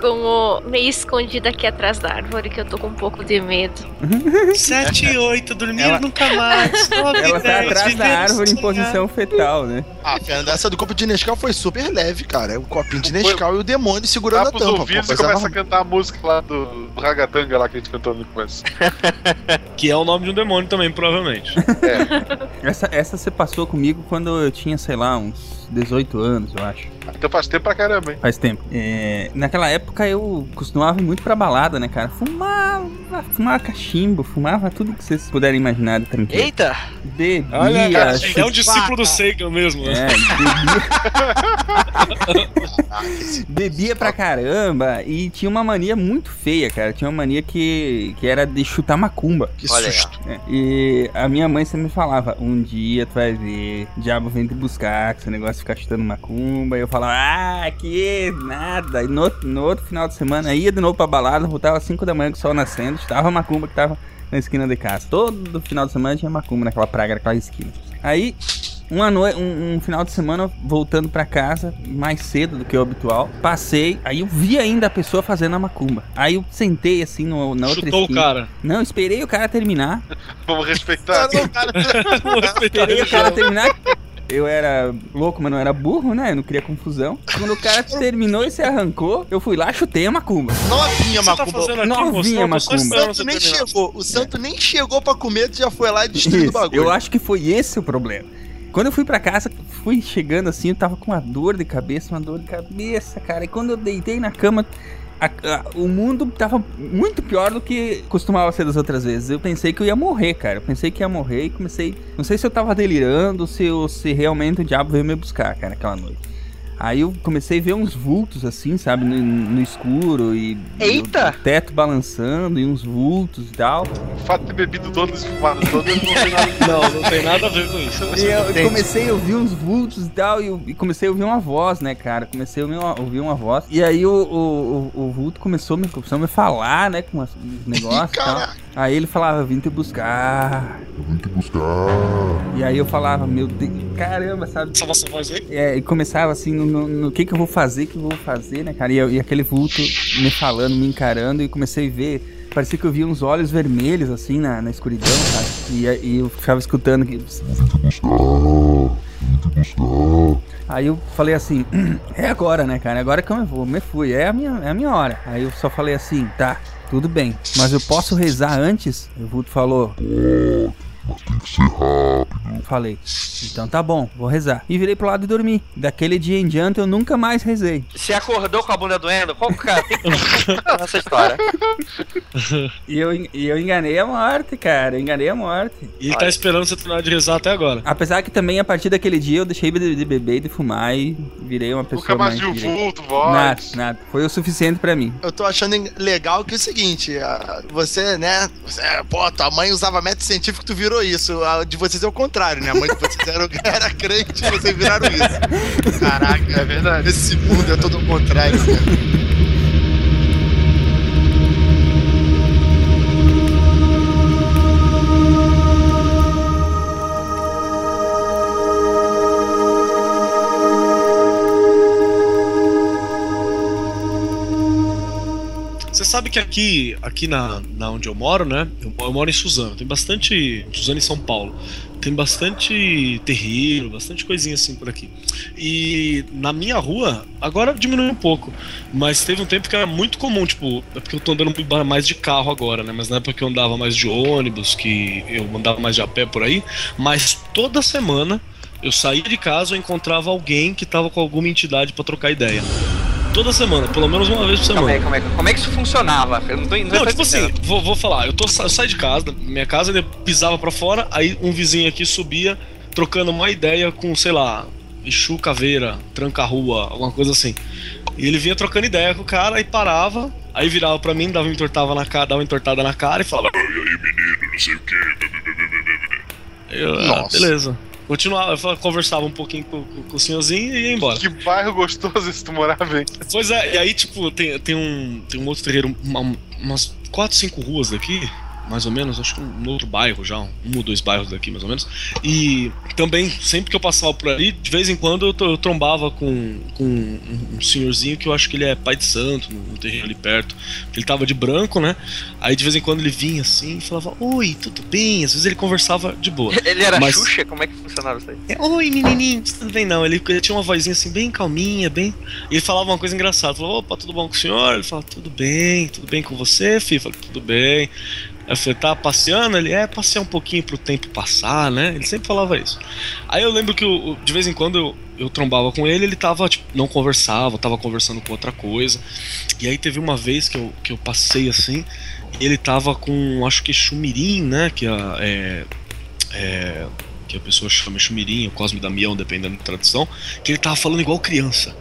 Com o meio escondido aqui atrás da árvore que eu tô com um pouco de medo. 7 e 8, dormir Ela- nunca mais. 9 Ela tá 10, atrás da árvore em posição fetal, né? Ah, Fernanda, essa do copo de Nescau foi super leve, cara. É o copinho de Nescau e o demônio segurando a tampa. ouvidos pô, e começa a cantar a música lá do, do Ragatanga lá que a gente cantou no começo. Que é o nome de um demônio também, provavelmente. Essa, essa você passou comigo quando eu tinha, sei lá, uns 18 anos, eu acho. Então faz tempo pra caramba, hein? Faz tempo. É, naquela época eu costumava ir muito pra balada, né, cara? Fumava, fumava cachimbo, fumava tudo que vocês puderem imaginar de tranquilo. Eita! Bebia. Olha, cara, é um discípulo do Sagan mesmo, né? É, bebia. bebia pra caramba e tinha uma mania muito feia, cara. Tinha uma mania que, que era de chutar macumba. Que Olha susto. É, E a minha mãe sempre falava: um dia tu vai ver, diabo vem te buscar, com esse negócio de ficar chutando macumba. E eu falava: ah, que nada. E no, no outro final de semana ia de novo pra balada, voltava às 5 da manhã com o sol nascendo, chutava a macumba que tava na esquina de casa. Todo final de semana tinha macumba naquela praga, naquela esquina. Aí. Uma noi um, um final de semana voltando pra casa mais cedo do que o habitual, passei, aí eu vi ainda a pessoa fazendo a macumba. Aí eu sentei assim no, na outra Chutou o esquina. cara. Não, esperei o cara terminar. Vamos respeitar. Não, cara, Vou respeitar Esperei o cara terminar. Eu era louco, mas não era burro, né? Eu não queria confusão. Quando o cara terminou e se arrancou, eu fui lá, chutei a macumba. novinha, você tá macumba. aqui, Novinha, macumba. O santo nem terminar. chegou. O santo nem chegou pra comer, tu já foi lá e destruiu o bagulho. eu acho que foi esse o problema. quando eu fui pra casa, fui chegando assim, eu tava com uma dor de cabeça, uma dor de cabeça, cara. E quando eu deitei na cama, a- a- o mundo tava muito pior do que costumava ser das outras vezes. Eu pensei que eu ia morrer, cara. Eu pensei que ia morrer e comecei. Não sei se eu tava delirando, se, se realmente o diabo veio me buscar, cara, aquela noite. Aí eu comecei a ver uns vultos assim, sabe, no, no escuro e. Eita! O teto balançando e uns vultos e tal. O fato de ter bebido todos os fumados todos não tem nada. Não, não tem nada a ver com isso. E eu eu comecei a ouvir uns vultos e tal, e, e comecei a ouvir uma voz, né, cara? Comecei a ouvir uma, ouvir uma voz. E aí o, o, o, o vulto começou, a me, começou a me falar, né, com umas- uns negócios e tal. Aí ele falava, vim te buscar. Vim te buscar. E aí eu falava, meu Deus, caramba, sabe? Só você faz aí? É, e começava assim, no, no, no que que eu vou fazer, o que eu vou fazer, né, cara? E, eu- e aquele vulto me falando, me encarando, e comecei a ver. Parecia que eu via uns olhos vermelhos, assim, na, na escuridão, sabe? E, e eu ficava escutando que. Aí eu falei assim, é agora, né, cara? É agora que eu vou, me fui, é a minha, é a minha hora. Aí eu só falei assim, tá, tudo bem, mas eu posso rezar antes? O vulto falou. Mas tem que ser rápido. Falei, então tá bom, vou rezar. E virei pro lado e dormi. Daquele dia em diante eu nunca mais rezei. Você acordou com a bunda doendo? Qual cara? Tem que essa história. E eu, e eu enganei a morte, cara. Eu enganei a morte. E tá esperando você terminar de rezar até agora. Apesar que também a partir daquele dia eu deixei de, de beber e de fumar e virei uma pessoa Nunca mais mais viu vulto, voz. Nada, nada. Foi o suficiente pra mim. Eu tô achando legal que é o seguinte, a- você, né, você, pô, tua mãe usava método científico, tu virou isso. A de vocês é o contrário, né? A mãe de vocês era, era crente e vocês viraram isso. Caraca, é verdade. Esse mundo é todo o contrário, cara. Sabe que aqui, aqui na, na onde eu moro, né? Eu, eu moro em Suzano. Tem bastante. Suzano em São Paulo. Tem bastante terreiro, bastante coisinha assim por aqui. E na minha rua, agora diminuiu um pouco. Mas teve um tempo que era muito comum, tipo, é porque eu tô andando mais de carro agora, né? Mas na época eu andava mais de ônibus, que eu andava mais de a pé por aí. Mas toda semana eu saía de casa e encontrava alguém que tava com alguma entidade pra trocar ideia. Toda semana, pelo menos uma vez por semana. Calma aí, calma aí. Como é que isso funcionava? Eu não tô não Não, tô tipo assim, vou, vou falar, eu, tô, eu saio de casa, da minha casa, ele pisava pra fora, aí um vizinho aqui subia, trocando uma ideia com, sei lá, Exu Caveira, Tranca-Rua, alguma coisa assim. E ele vinha trocando ideia com o cara e parava, aí virava pra mim, dava uma entortada na cara, dava uma entortada na cara e falava. "Ai, E aí, menino, não sei o que. Eu, ah, Nossa. beleza. Continuava, eu conversava um pouquinho com, com- com o senhorzinho e ia embora. Que bairro gostoso esse tu morava, hein? Pois é, e aí, tipo, tem, tem, um, tem um outro terreiro, uma- umas 4, 5 ruas daqui, mais ou menos, acho que um outro bairro já, um ou dois bairros daqui, mais ou menos. E também, sempre que eu passava por ali, de vez em quando eu, trombava com, com um, senhorzinho que eu acho que ele é pai de santo, no, no terreiro ali perto. Ele tava de branco, né? Aí de vez em quando ele vinha assim e falava: Oi, tudo bem? Às vezes ele conversava de boa. Ele era Mas- Xuxa? Como é que funcionava isso aí? é, Oi, menininho, tudo bem? Não, ele, ele tinha uma vozinha assim, bem calminha, bem. E ele falava uma coisa engraçada. Falou: opa, tudo bom com o senhor? Ele falava: tudo bem, tudo bem com você, filho? Eu falei: tudo bem. Falei: tá passeando? Ele é passear um pouquinho pro tempo passar, né? Ele sempre falava isso. Aí eu lembro que eu- de vez em quando eu, eu trombava com ele, ele tava, tipo, não conversava, tava conversando com outra coisa. E aí teve uma vez que eu, que eu passei assim, ele tava com, acho que chumirim, né? Que a- é, é, que a pessoa chama chumirim, o Cosme Damião, dependendo da tradução, que ele tava falando igual criança.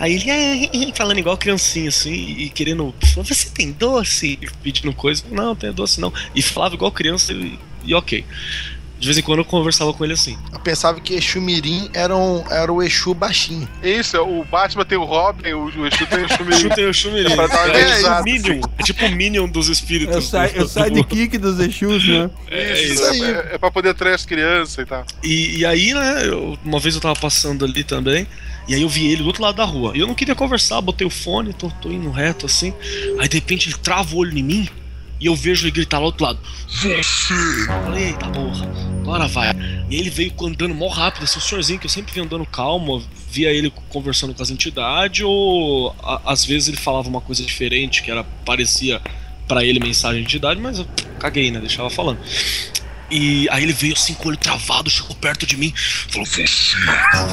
Aí ele "É, falando igual criancinha, assim, e querendo. Você tem doce? E Pedindo coisa. Não, não tenho doce não. E falava igual criança e, e ok. De vez em quando eu conversava com ele assim. Eu pensava que Exu Mirim era, um, era o Exu baixinho. Isso, o Batman tem o Robin, o, o Exu tem o Xumirim. Exu tem o Xumirim. Pra dar uma É, amenizada, o Minion. É tipo o Minion dos espíritos. Eu saio, eu saio de kick dos Exus, né? É Isso, isso. é, é pra poder atrair as crianças e tal. E, e aí, né, eu- uma vez eu tava passando ali também, e aí eu vi ele do outro lado da rua. E eu não queria conversar, botei o fone, tô, tô indo reto assim. Aí de repente ele trava o olho em mim e eu vejo ele gritar lá do outro lado: Você! Eu falei, eita porra, agora vai. E ele veio andando mó rápido, assim, o senhorzinho que eu sempre vi andando calmo, via ele conversando com as entidades, ou a- às vezes ele falava uma coisa diferente, que era parecia pra ele mensagem de entidade, mas eu caguei, né? Deixava falando. E aí ele veio assim com o olho travado, chegou perto de mim, falou, você.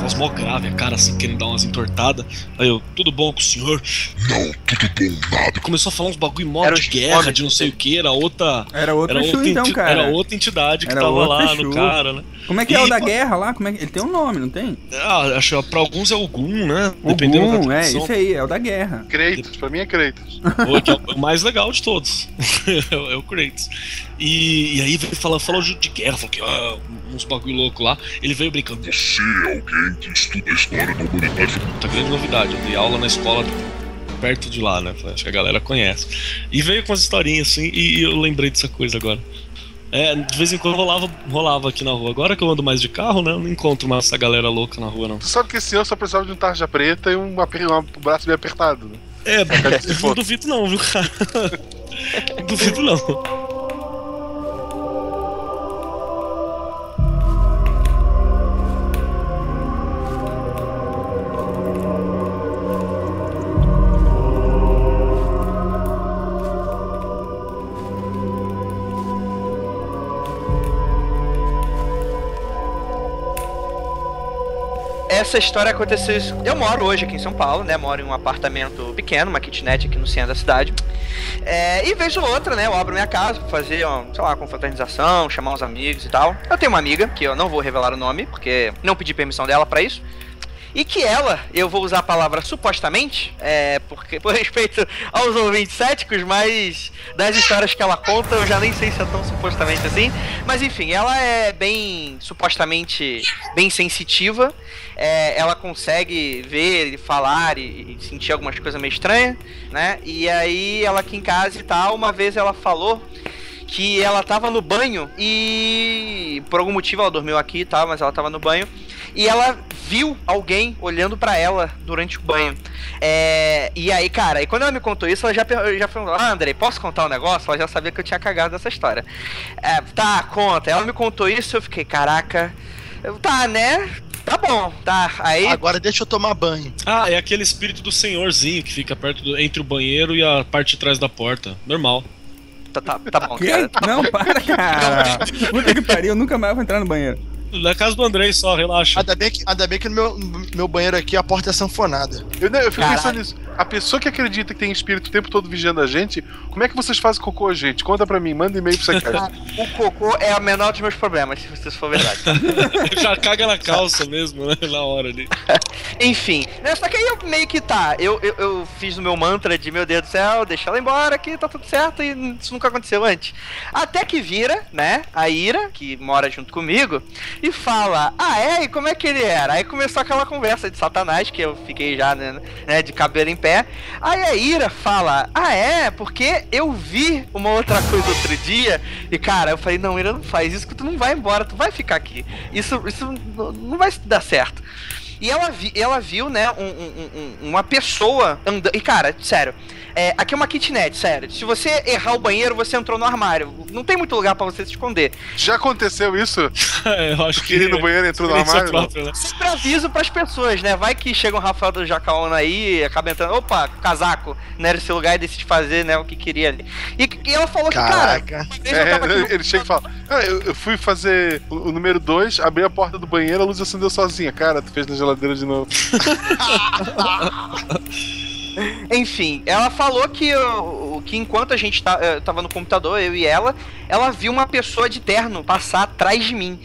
Voz mó grave, a cara assim, querendo dar umas entortadas. Aí eu, tudo bom com o senhor? Não, tudo bom, nada. Começou a falar uns bagulho mó Era de guerra, de não sei o que, era outra. Era outro Exu, outra então, enti- cara. Era outra entidade que Era tava lá Exu. no cara, né? Como é que é o E- da guerra lá? Como é que... Ele tem um nome, não tem? Ah, acho que pra alguns é Ogum, né? Ogum, é, tradição. isso aí, é o da guerra. Kratos, pra mim é Kratos. O que é o mais legal de todos. é o- é o Kratos. E, e aí veio falar, falou de de guerra, falou que ah, uns bagulho louco lá. Ele veio brincando. Você é alguém que estuda a história da humanidade. Puta grande novidade. Eu dei aula na escola perto de lá, né? Acho que a galera conhece. E veio com as historinhas assim, e, e eu lembrei dessa coisa agora. É, de vez em quando rolava, rolava aqui na rua. Agora que eu ando mais de carro, né? Eu não encontro mais essa galera louca na rua, não. Tu sabe que esse ano só precisava de um tarja preta e um, um braço bem apertado. Né? É, eu não duvido não, viu, cara? Não duvido não. Essa história aconteceu. Eu moro hoje aqui em São Paulo, né? Moro em um apartamento pequeno, uma kitnet aqui no centro da cidade. É, e vez ou outra, né? Eu abro minha casa pra fazer, ó, sei lá, confraternização, chamar uns amigos e tal. Eu tenho uma amiga, que eu não vou revelar o nome, porque não pedi permissão dela pra isso. E que ela, eu vou usar a palavra supostamente, é, porque por respeito aos ouvintes céticos, mas das histórias que ela conta, eu já nem sei se é tão supostamente assim. Mas enfim, ela é bem, supostamente, bem sensitiva. É, ela consegue ver e falar e, e sentir algumas coisas meio estranhas, né? E aí ela aqui em casa e tal, uma vez ela falou que ela tava no banho e por algum motivo ela dormiu aqui e tal, mas ela tava no banho e ela viu alguém olhando pra ela durante o banho. É, e aí, cara, e quando ela me contou isso, ela já, já falou: Ah, Andrei, posso contar um negócio? Ela já sabia que eu tinha cagado dessa história. É, tá, conta. Ela me contou isso, eu fiquei, caraca, eu, tá, né? Tá bom, tá. Aí. Agora deixa eu tomar banho. Ah, é aquele espírito do senhorzinho que fica perto do, entre o banheiro e a parte de trás da porta. Normal. Tá, tá, tá bom, Que? cara. tá Não, bom. para, cara. Puta que pariu, eu nunca mais vou entrar no banheiro. Na casa do Andrei só, relaxa. Ainda bem que, ainda bem que no meu, meu banheiro aqui a porta é sanfonada. Eu, não, eu fico Caralho. pensando nisso. A pessoa que acredita que tem espírito o tempo todo vigiando a gente, como é que vocês fazem cocô, gente? Conta pra mim, manda e-mail pra você cara. O cocô é a menor dos meus problemas, se isso for verdade. Já caga na calça mesmo, né? Na hora ali. Enfim, né, só que aí eu meio que tá, eu, eu, eu fiz o meu mantra de meu Deus do céu, deixa ela embora aqui, tá tudo certo, e isso nunca aconteceu antes. Até que vira, né, a Ira, que mora junto comigo, e fala, ah é, e como é que ele era? Aí começou aquela conversa de satanás, que eu fiquei já, né, né, de cabelo em pé. Aí a Ira fala, ah é, porque eu vi uma outra coisa outro dia, e cara, eu falei, não, Ira, não faz isso que tu não vai embora, tu vai ficar aqui. Isso, isso não- vai dar certo. E ela, vi, ela viu, né, um- um- um- uma pessoa andando. E, cara, sério, é, aqui é uma kitnet, sério. Se você errar o banheiro, você entrou no armário. Não tem muito lugar pra você se esconder. Já aconteceu isso? É, eu acho que ir no banheiro entrou no experiência armário? própria, né? Sempre aviso pras pessoas, né? Vai que chega um Rafael do Jacaona aí, acaba entrando, opa, casaco, não era esse lugar e decide fazer, né, o que queria ali. E, e ela falou que, cara, Caraca. vez eu É, no- ele chega e fala: ah, eu, eu fui fazer o, o número 2, abri a porta do banheiro, a luz acendeu sozinha. Cara, tu fez na geladeira de novo. Enfim, ela falou que, que enquanto a gente tá, eh, tava no computador, eu e ela, ela viu uma pessoa de terno passar atrás de mim.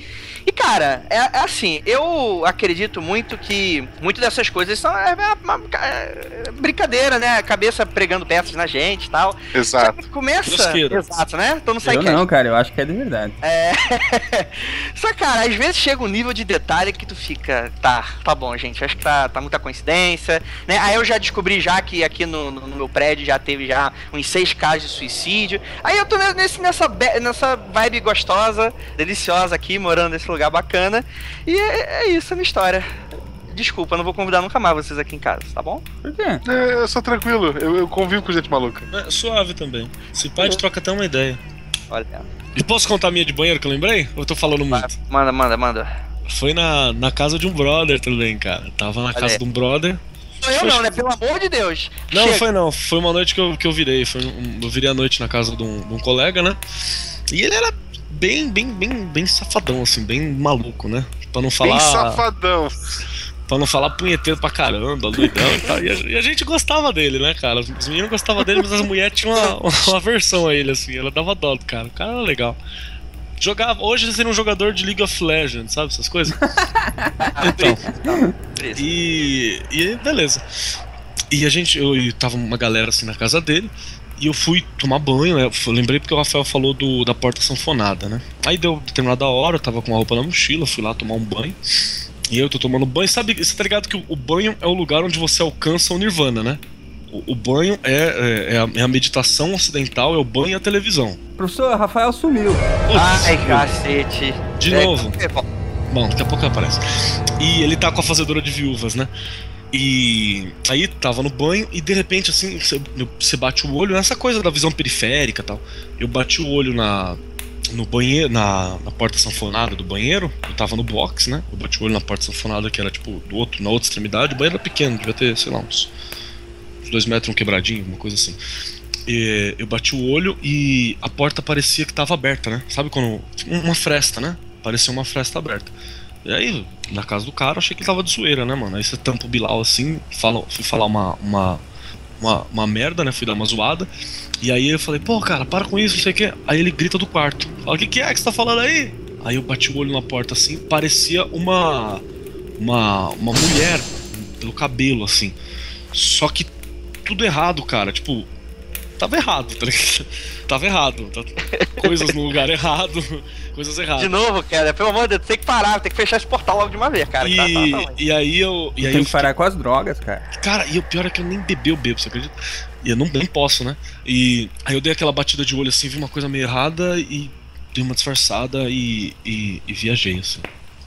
E cara, é, é assim, eu acredito muito que muito dessas coisas são é, é uma- é brincadeira, né? A cabeça pregando peças na gente e tal. Exato. Começa. Exato, né? Então não sai Eu não, cara, eu acho que é de verdade. é. Só, cara, às vezes chega um nível de detalhe que tu fica, tá, tá bom, gente, acho que tá, tá muita coincidência, né? Aí eu já descobri já que aqui no, no- no meu prédio já teve já uns seis casos de suicídio. Aí eu tô nesse, nessa, nessa vibe gostosa, deliciosa aqui, morando nesse lugar bacana. E é, é isso a minha história. Desculpa, eu não vou convidar nunca mais vocês aqui em casa, tá bom? Por quê? É, eu sou tranquilo, eu, eu convivo com gente maluca. É, suave também. Se pá, a gente troca até uma ideia. Olha. E posso contar a minha de banheiro que eu lembrei? Ou eu tô falando muito? Manda, manda, manda. Foi na, na casa de um brother também, cara. Tava na casa aí. de um brother. Sou eu não, né? Pelo amor de Deus. Não, Chega. foi não. Foi uma noite que eu, que eu virei. Foi um- eu virei a noite na casa de um, de um colega, né? E ele era bem, bem, bem, bem safadão, assim, bem maluco, né? Pra não falar. Bem safadão. Pra não falar punheteiro pra caramba, doidão e tal. E a, e a gente gostava dele, né, cara? Os os meninos gostavam dele, mas as mulheres tinham uma, uma aversão a ele, assim. Ela dava dó do cara. O cara era legal. Jogava, hoje ele seria um jogador de League of Legends, sabe? Essas coisas. Então. E, e beleza. E a gente, eu e tava uma galera assim na casa dele. E eu fui tomar banho, né? Eu lembrei porque o Rafael falou do, da porta sanfonada, né? Aí deu determinada hora, eu tava com a roupa na mochila, fui lá tomar um banho. E eu tô tomando banho. Sabe, você tá ligado que o, o banho é o lugar onde você alcança o nirvana, né? O, o banho é, é, é a, é a meditação ocidental, é o banho e a televisão. Professor, Rafael sumiu. Ai, cacete. De É, novo. é bom. Bom, daqui a pouco ele aparece. E ele tá com a fazedora de viúvas, né? E aí tava no banho e de repente assim, você, bate o olho nessa coisa da visão periférica tal. Eu bati o olho na no banheiro, na, na porta sanfonada do banheiro. Eu tava no box, né? Eu bati o olho na porta sanfonada que era tipo do outro, na outra extremidade. O banheiro era pequeno, devia ter, sei lá, uns, uns dois metros, um quebradinho, uma coisa assim. E eu bati o olho e a porta parecia que tava aberta, né? Sabe quando. Uma fresta, né? Parecia uma fresta aberta. E aí, na casa do cara, achei que ele tava de zoeira, né, mano? Aí você tampa o Bilal assim, fala, fui falar uma, uma, uma, uma merda, né? Fui dar uma zoada. E aí eu falei, pô, cara, para com isso, não sei o quê. Aí ele grita do quarto. Fala, o que, que é que você tá falando aí? Aí eu bati o olho na porta assim, parecia uma. Uma, uma mulher pelo cabelo, assim. Só que tudo errado, cara. Tipo, tava errado, tá ligado? Tava errado. tá- Coisas no lugar errado, coisas erradas. De novo, cara, pelo amor de Deus, tem que parar, tem que fechar esse portal logo de uma vez, cara. tá- tá- E, tá ruim. e aí eu. E aí Tem eu que parar com as drogas, cara. Cara, e o pior é que eu nem bebi, eu bebo, você acredita? E eu não, nem posso, né? E aí eu dei aquela batida de olho assim, vi uma coisa meio errada e dei uma disfarçada e, e, e viajei, assim.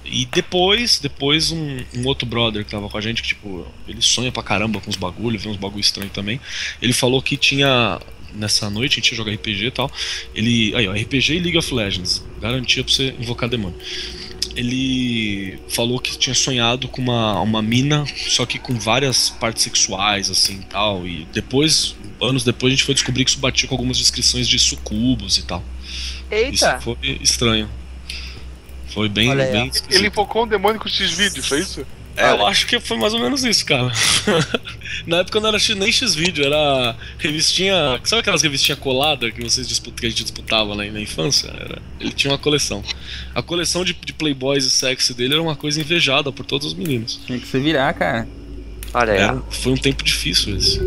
E depois, depois um, um outro brother que tava com a gente, que tipo, ele sonha pra caramba com os bagulho, vê uns bagulho estranho também. Ele falou que tinha. Nessa noite a gente ia jogar RPG e tal. Ele. Aí, ó, RPG e League of Legends. Garantia pra você invocar demônio ele falou que tinha sonhado com uma, uma mina, só que com várias partes sexuais, assim e tal. E depois, anos depois, a gente foi descobrir que isso batia com algumas descrições de sucubos e tal. Isso Eita! foi estranho. Foi bem, Olha bem esquisito. Ele invocou um demônio com X-Vídeo, foi isso? É, eu acho que foi mais ou menos isso, cara. Na época não era X- nem X-Vídeo, era revistinha. Sabe aquelas revistinhas coladas que, vocês disputam, que a gente disputava na, na infância? Era- ele tinha uma coleção. A coleção de, de Playboys e sexy dele era uma coisa invejada por todos os meninos. Tinha que se virar, cara. Olha aí. Era- foi um tempo difícil esse.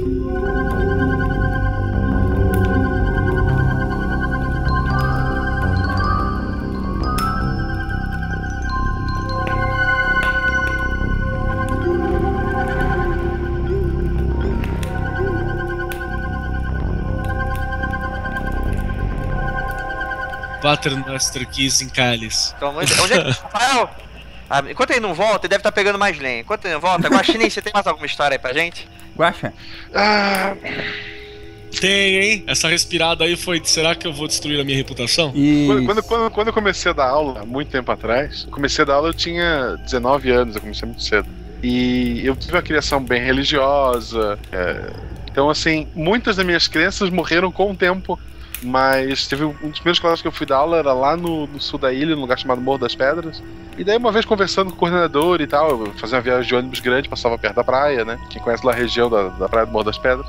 Paternoster Kiss em Cálice. Então, onde, onde é que. Rafael! ah, enquanto ele não volta, ele deve estar pegando mais lenha. Enquanto ele não volta, Guaxinim, você tem mais alguma história aí pra gente? Guaxa. Ah, Tem, hein? Essa respirada aí foi. Será que eu vou destruir a minha reputação? Quando, quando, quando, quando eu comecei a dar aula, há muito tempo atrás, eu comecei a dar aula, eu tinha 19 anos, eu comecei muito cedo. E eu tive uma criação bem religiosa. é, então, assim, muitas das minhas crenças morreram com o tempo. Mas teve um dos primeiros colégios que eu fui dar aula era lá no, no sul da ilha, num lugar chamado Morro das Pedras. E daí, uma vez conversando com o coordenador e tal, eu fazia uma viagem de ônibus grande, passava perto da praia, né? Quem conhece lá a região da, da praia do Morro das Pedras.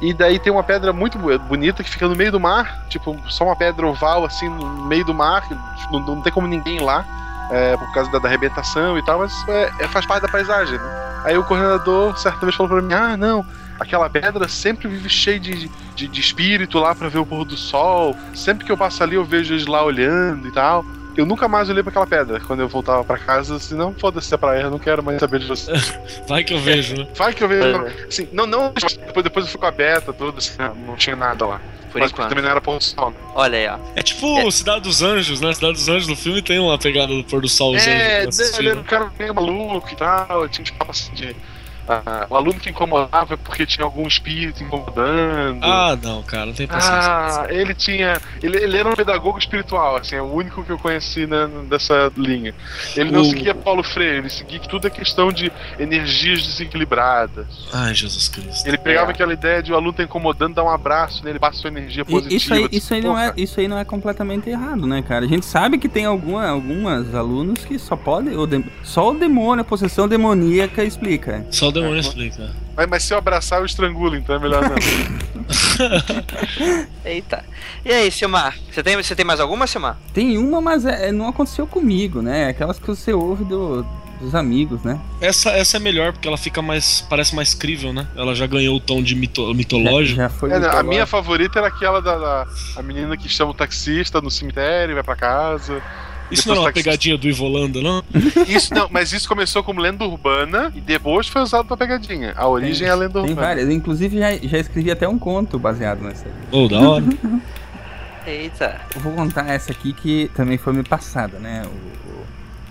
E daí tem uma pedra muito bonita que fica no meio do mar, tipo, só uma pedra oval assim no meio do mar, não, não tem como ninguém lá, é, por causa da, da arrebentação e tal, mas é, é- faz parte da paisagem, né? Aí o coordenador certa vez falou pra mim: ah, não, aquela pedra sempre vive cheia de, de, de espírito lá pra ver o pôr do sol, sempre que eu passo ali eu vejo eles lá olhando e tal. Eu nunca mais olhei pra aquela pedra quando eu voltava pra casa, assim, não, foda-se a praia, eu não quero mais saber de você. Vai que eu vejo, né? Vai que eu vejo. Assim, não, não, depois, depois eu fui com a beta, tudo, assim, não tinha nada lá. Por Mas enquanto. também não era pôr do sol. né? Olha aí, ó. É tipo Cidade dos Anjos, né? Cidade dos Anjos no filme tem uma pegada do pôr do sol. os É, anjos ele assistindo. era um cara meio maluco e tal, tinha uns papos assim de. Ah, o aluno que incomodava porque tinha algum espírito incomodando. Ah, não, cara, não tem paciência. Ah, ele tinha. Ele, ele era um pedagogo espiritual, assim, é o único que eu conheci né, dessa linha. Ele não O- seguia Paulo Freire, ele seguia que tudo é questão de energias desequilibradas. Ai, Jesus Cristo. Ele pegava aquela ideia de o aluno tá incomodando, dá um abraço nele, passa sua energia E- positiva. Isso aí, isso, aí não "Porra, é, isso aí não é completamente errado, né, cara? A gente sabe que tem alguma, algumas alunos que só podem. só o demônio, a possessão demoníaca explica. Só o demônio explica. Mas, mas se eu abraçar, eu estrangulo, então é melhor não. Eita. E aí, Silmar? Você tem, você tem mais alguma, Silmar? Tem uma, mas é- é- não aconteceu comigo, né? Aquelas que você ouve do- dos amigos, né? Essa, essa é melhor porque ela fica mais. parece mais crível, né? Ela já ganhou o tom de mito- mitológico. Já foi É, não, a mitológico. minha favorita era aquela da, da- a menina que chama o taxista no cemitério, vai pra casa. Isso não é uma taxista- pegadinha do Ivolanda, não? Isso não, mas isso começou como lenda urbana e depois foi usado pra pegadinha. A origem é a lenda Tem urbana. várias. Inclusive, já, já escrevi até um conto baseado nessa. Ô, da hora. Eita. Eu vou contar essa aqui que também foi me passada, né?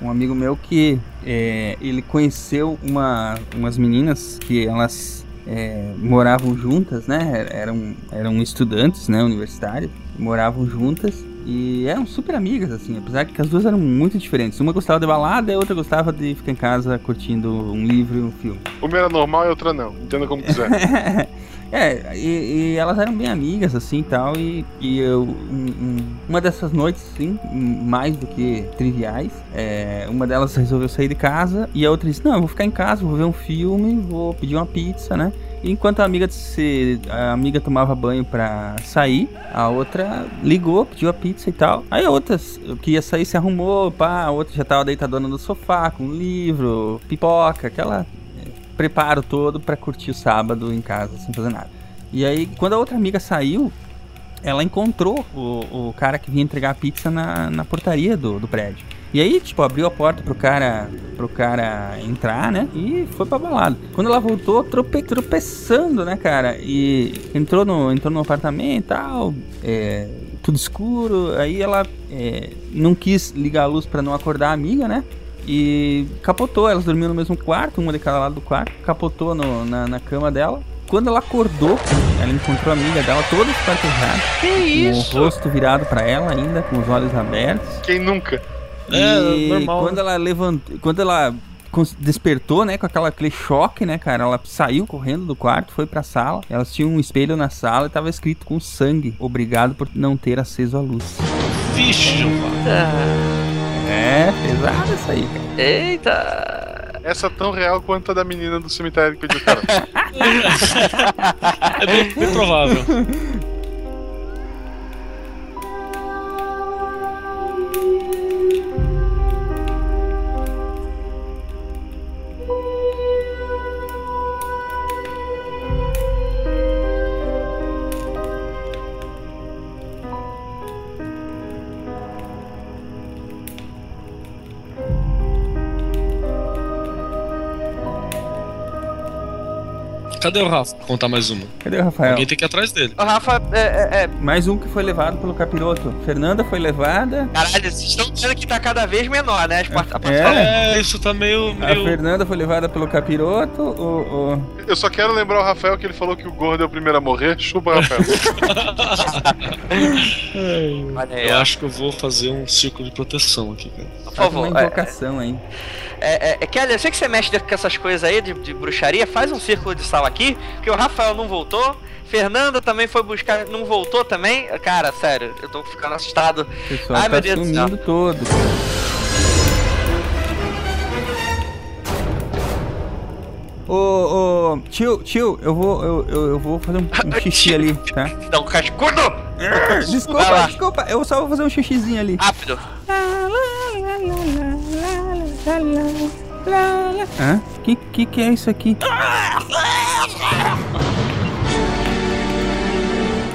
Um amigo meu que é, ele conheceu uma, umas meninas que elas é, moravam juntas, né? Eram, eram estudantes, né? Universitárias, moravam juntas e eram super amigas, assim, apesar que as duas eram muito diferentes. Uma gostava de balada e a outra gostava de ficar em casa curtindo um livro e um filme. Uma era normal e a outra não. Entenda como quiser. É, e, e elas eram bem amigas, assim, tal, e, e eu, um- uma dessas noites, sim, mais do que triviais, é, uma delas resolveu sair de casa, e a outra disse, não, eu vou ficar em casa, vou ver um filme, vou pedir uma pizza, né? Enquanto a amiga, se, a amiga tomava banho pra sair, a outra ligou, pediu a pizza e tal. Aí a outra que ia sair se arrumou, pá, a outra já tava deitadona no sofá, com um livro, pipoca, aquela preparo todo pra curtir o sábado em casa sem fazer nada. E aí, quando a outra amiga saiu, ela encontrou o, o cara que vinha entregar a pizza na, na portaria do, do prédio. E aí, tipo, abriu a porta pro cara, pro cara entrar, né? E foi pra balada. Quando ela voltou, trope, tropeçando, né, cara? E entrou no, entrou no apartamento e tal, é, tudo escuro. Aí ela é, não quis ligar a luz pra não acordar a amiga, né? E capotou, elas dormiam no mesmo quarto, uma de cada lado do quarto, capotou no- na, na cama dela. Quando ela acordou, ela encontrou a amiga dela toda espartejada. Que Com isso? o rosto virado pra ela ainda, com os olhos abertos. Quem nunca? E É, normal, quando né? ela levantou, quando ela despertou, né, com aquela, aquele choque, né, cara, ela saiu correndo do quarto, foi pra sala. Elas tinham um espelho na sala e tava escrito com sangue: "Obrigado por não ter aceso a luz". Vixe, Jeová. É, pesado isso aí, cara. Eita. Essa é tão real quanto a da menina do cemitério que pediu cara. É bem, bem provável. Cadê o Rafa? Vou contar mais uma. Cadê o Rafael? Alguém tem que ir atrás dele. O Rafa, é, é, é, Mais um que foi levado pelo capiroto. Fernanda foi levada. Caralho, vocês estão dizendo que tá cada vez menor, né? As part- a É. É, isso tá meio. A meio... Fernanda foi levada pelo capiroto. O, o- Eu só quero lembrar o Rafael que ele falou que o gordo é o primeiro a morrer. Chupa, Rafael. Eu acho que eu vou fazer um círculo de proteção aqui, cara. Por faz uma favor. É, invocação aí. é, é, Kelly, eu sei que você mexe com essas coisas aí de, de bruxaria. Faz um círculo de sal aqui, porque o Rafael não voltou. Fernanda também foi buscar, não voltou também. Cara, sério, eu tô ficando assustado. Pessoal Ai, tá meu Deus do céu. todo. Ô, ô, tio, tio, eu vou, eu, eu, eu vou fazer um, um xixi ali, tá? Dá um cascudo! Desculpa, desculpa, eu só vou fazer um xixizinho ali. Rápido. Hã? Que, que que é isso aqui?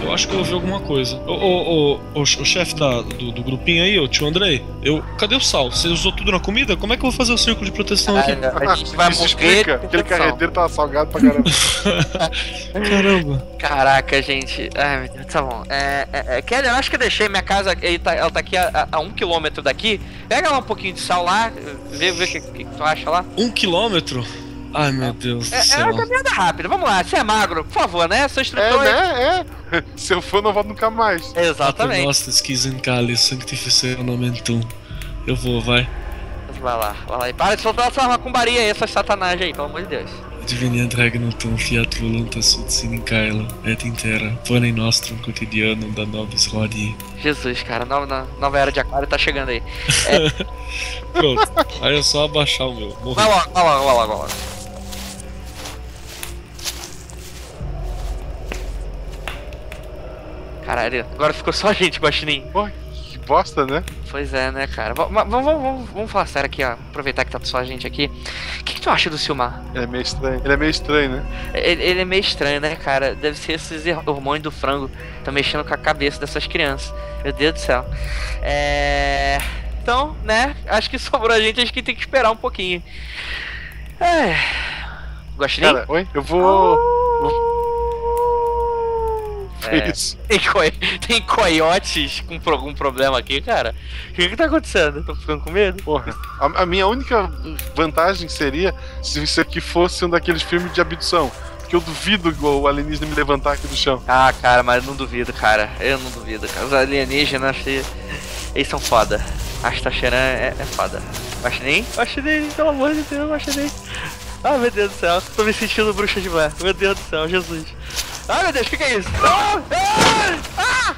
Eu acho que eu ouvi alguma coisa. Ô, ô, ô, ô, o chefe da- do, do grupinho aí, o tio Andrei, eu. Cadê o sal? Você usou tudo na comida? Como é que eu vou fazer o círculo de proteção aqui? A gente vai morrer. Aquele carreteiro tava salgado pra caramba. Caramba. Caraca, gente. Ai, meu Deus, tá bom. É, é, é, Kelly, eu acho que eu deixei minha casa. Ele tá, ela tá aqui a, a- a um quilômetro daqui. Pega lá um pouquinho de sal lá, vê, vê o que, que tu acha lá. Um quilômetro? Ai, meu Deus do É, é céu. uma caminhada rápida. Vamos lá, você é magro, por favor, né? Seu É, instrutor né? É. Se eu for, não volto nunca mais. Exatamente. Nostris quisen cali sanctificeram nomentum. Eu vou, vai. Vai lá, vai lá. E para de soltar essa macumbaria aí, essas satanagem aí, pelo amor de Deus. Diveniat regnatum fiat voluntas ut sine caelo et in terra, ponem nostrum quotidianum da nobis hodie. Jesus, cara, nova, nova era de aquário tá chegando aí. Pronto. Aí é só abaixar o meu. Morri. Vai logo, vai logo, vai logo, vai logo. Caralho, agora ficou só a gente, Guaxinim. Pô, que bosta, né? Pois é, né, cara. Va- va- Vamos, vamos, vamos, falar sério aqui, ó. Aproveitar que tá só a gente aqui. O que, que tu acha do Silmar? Ele é meio estranho. Ele é meio estranho, né? Ele, ele é meio estranho, né, cara? Deve ser esses hormônios do frango. Tá mexendo com a cabeça dessas crianças. Meu Deus do céu. É. Então, né? Acho que sobrou a gente, acho que tem que esperar um pouquinho. É. Guaxinim? Cara, oi? Eu vou. vou- É, Isso. Tem, coi- tem coiotes com algum problema aqui, cara? O que que tá acontecendo? Tô ficando com medo? Porra. A, a minha única vantagem seria se isso aqui fosse um daqueles filmes de abdução. Porque eu duvido o alienígena me levantar aqui do chão. Ah, cara, mas eu não duvido, cara. Eu não duvido, cara. Os alienígenas, se- eles são foda. Astacheran é, é foda. Guaxinim? Guaxinim, pelo amor de Deus, Guaxinim. Ah, meu Deus do céu. Tô me sentindo bruxa de mar. Meu Deus do céu, Jesus. Ai meu Deus, o que, que é isso? Ah! Ah! ah!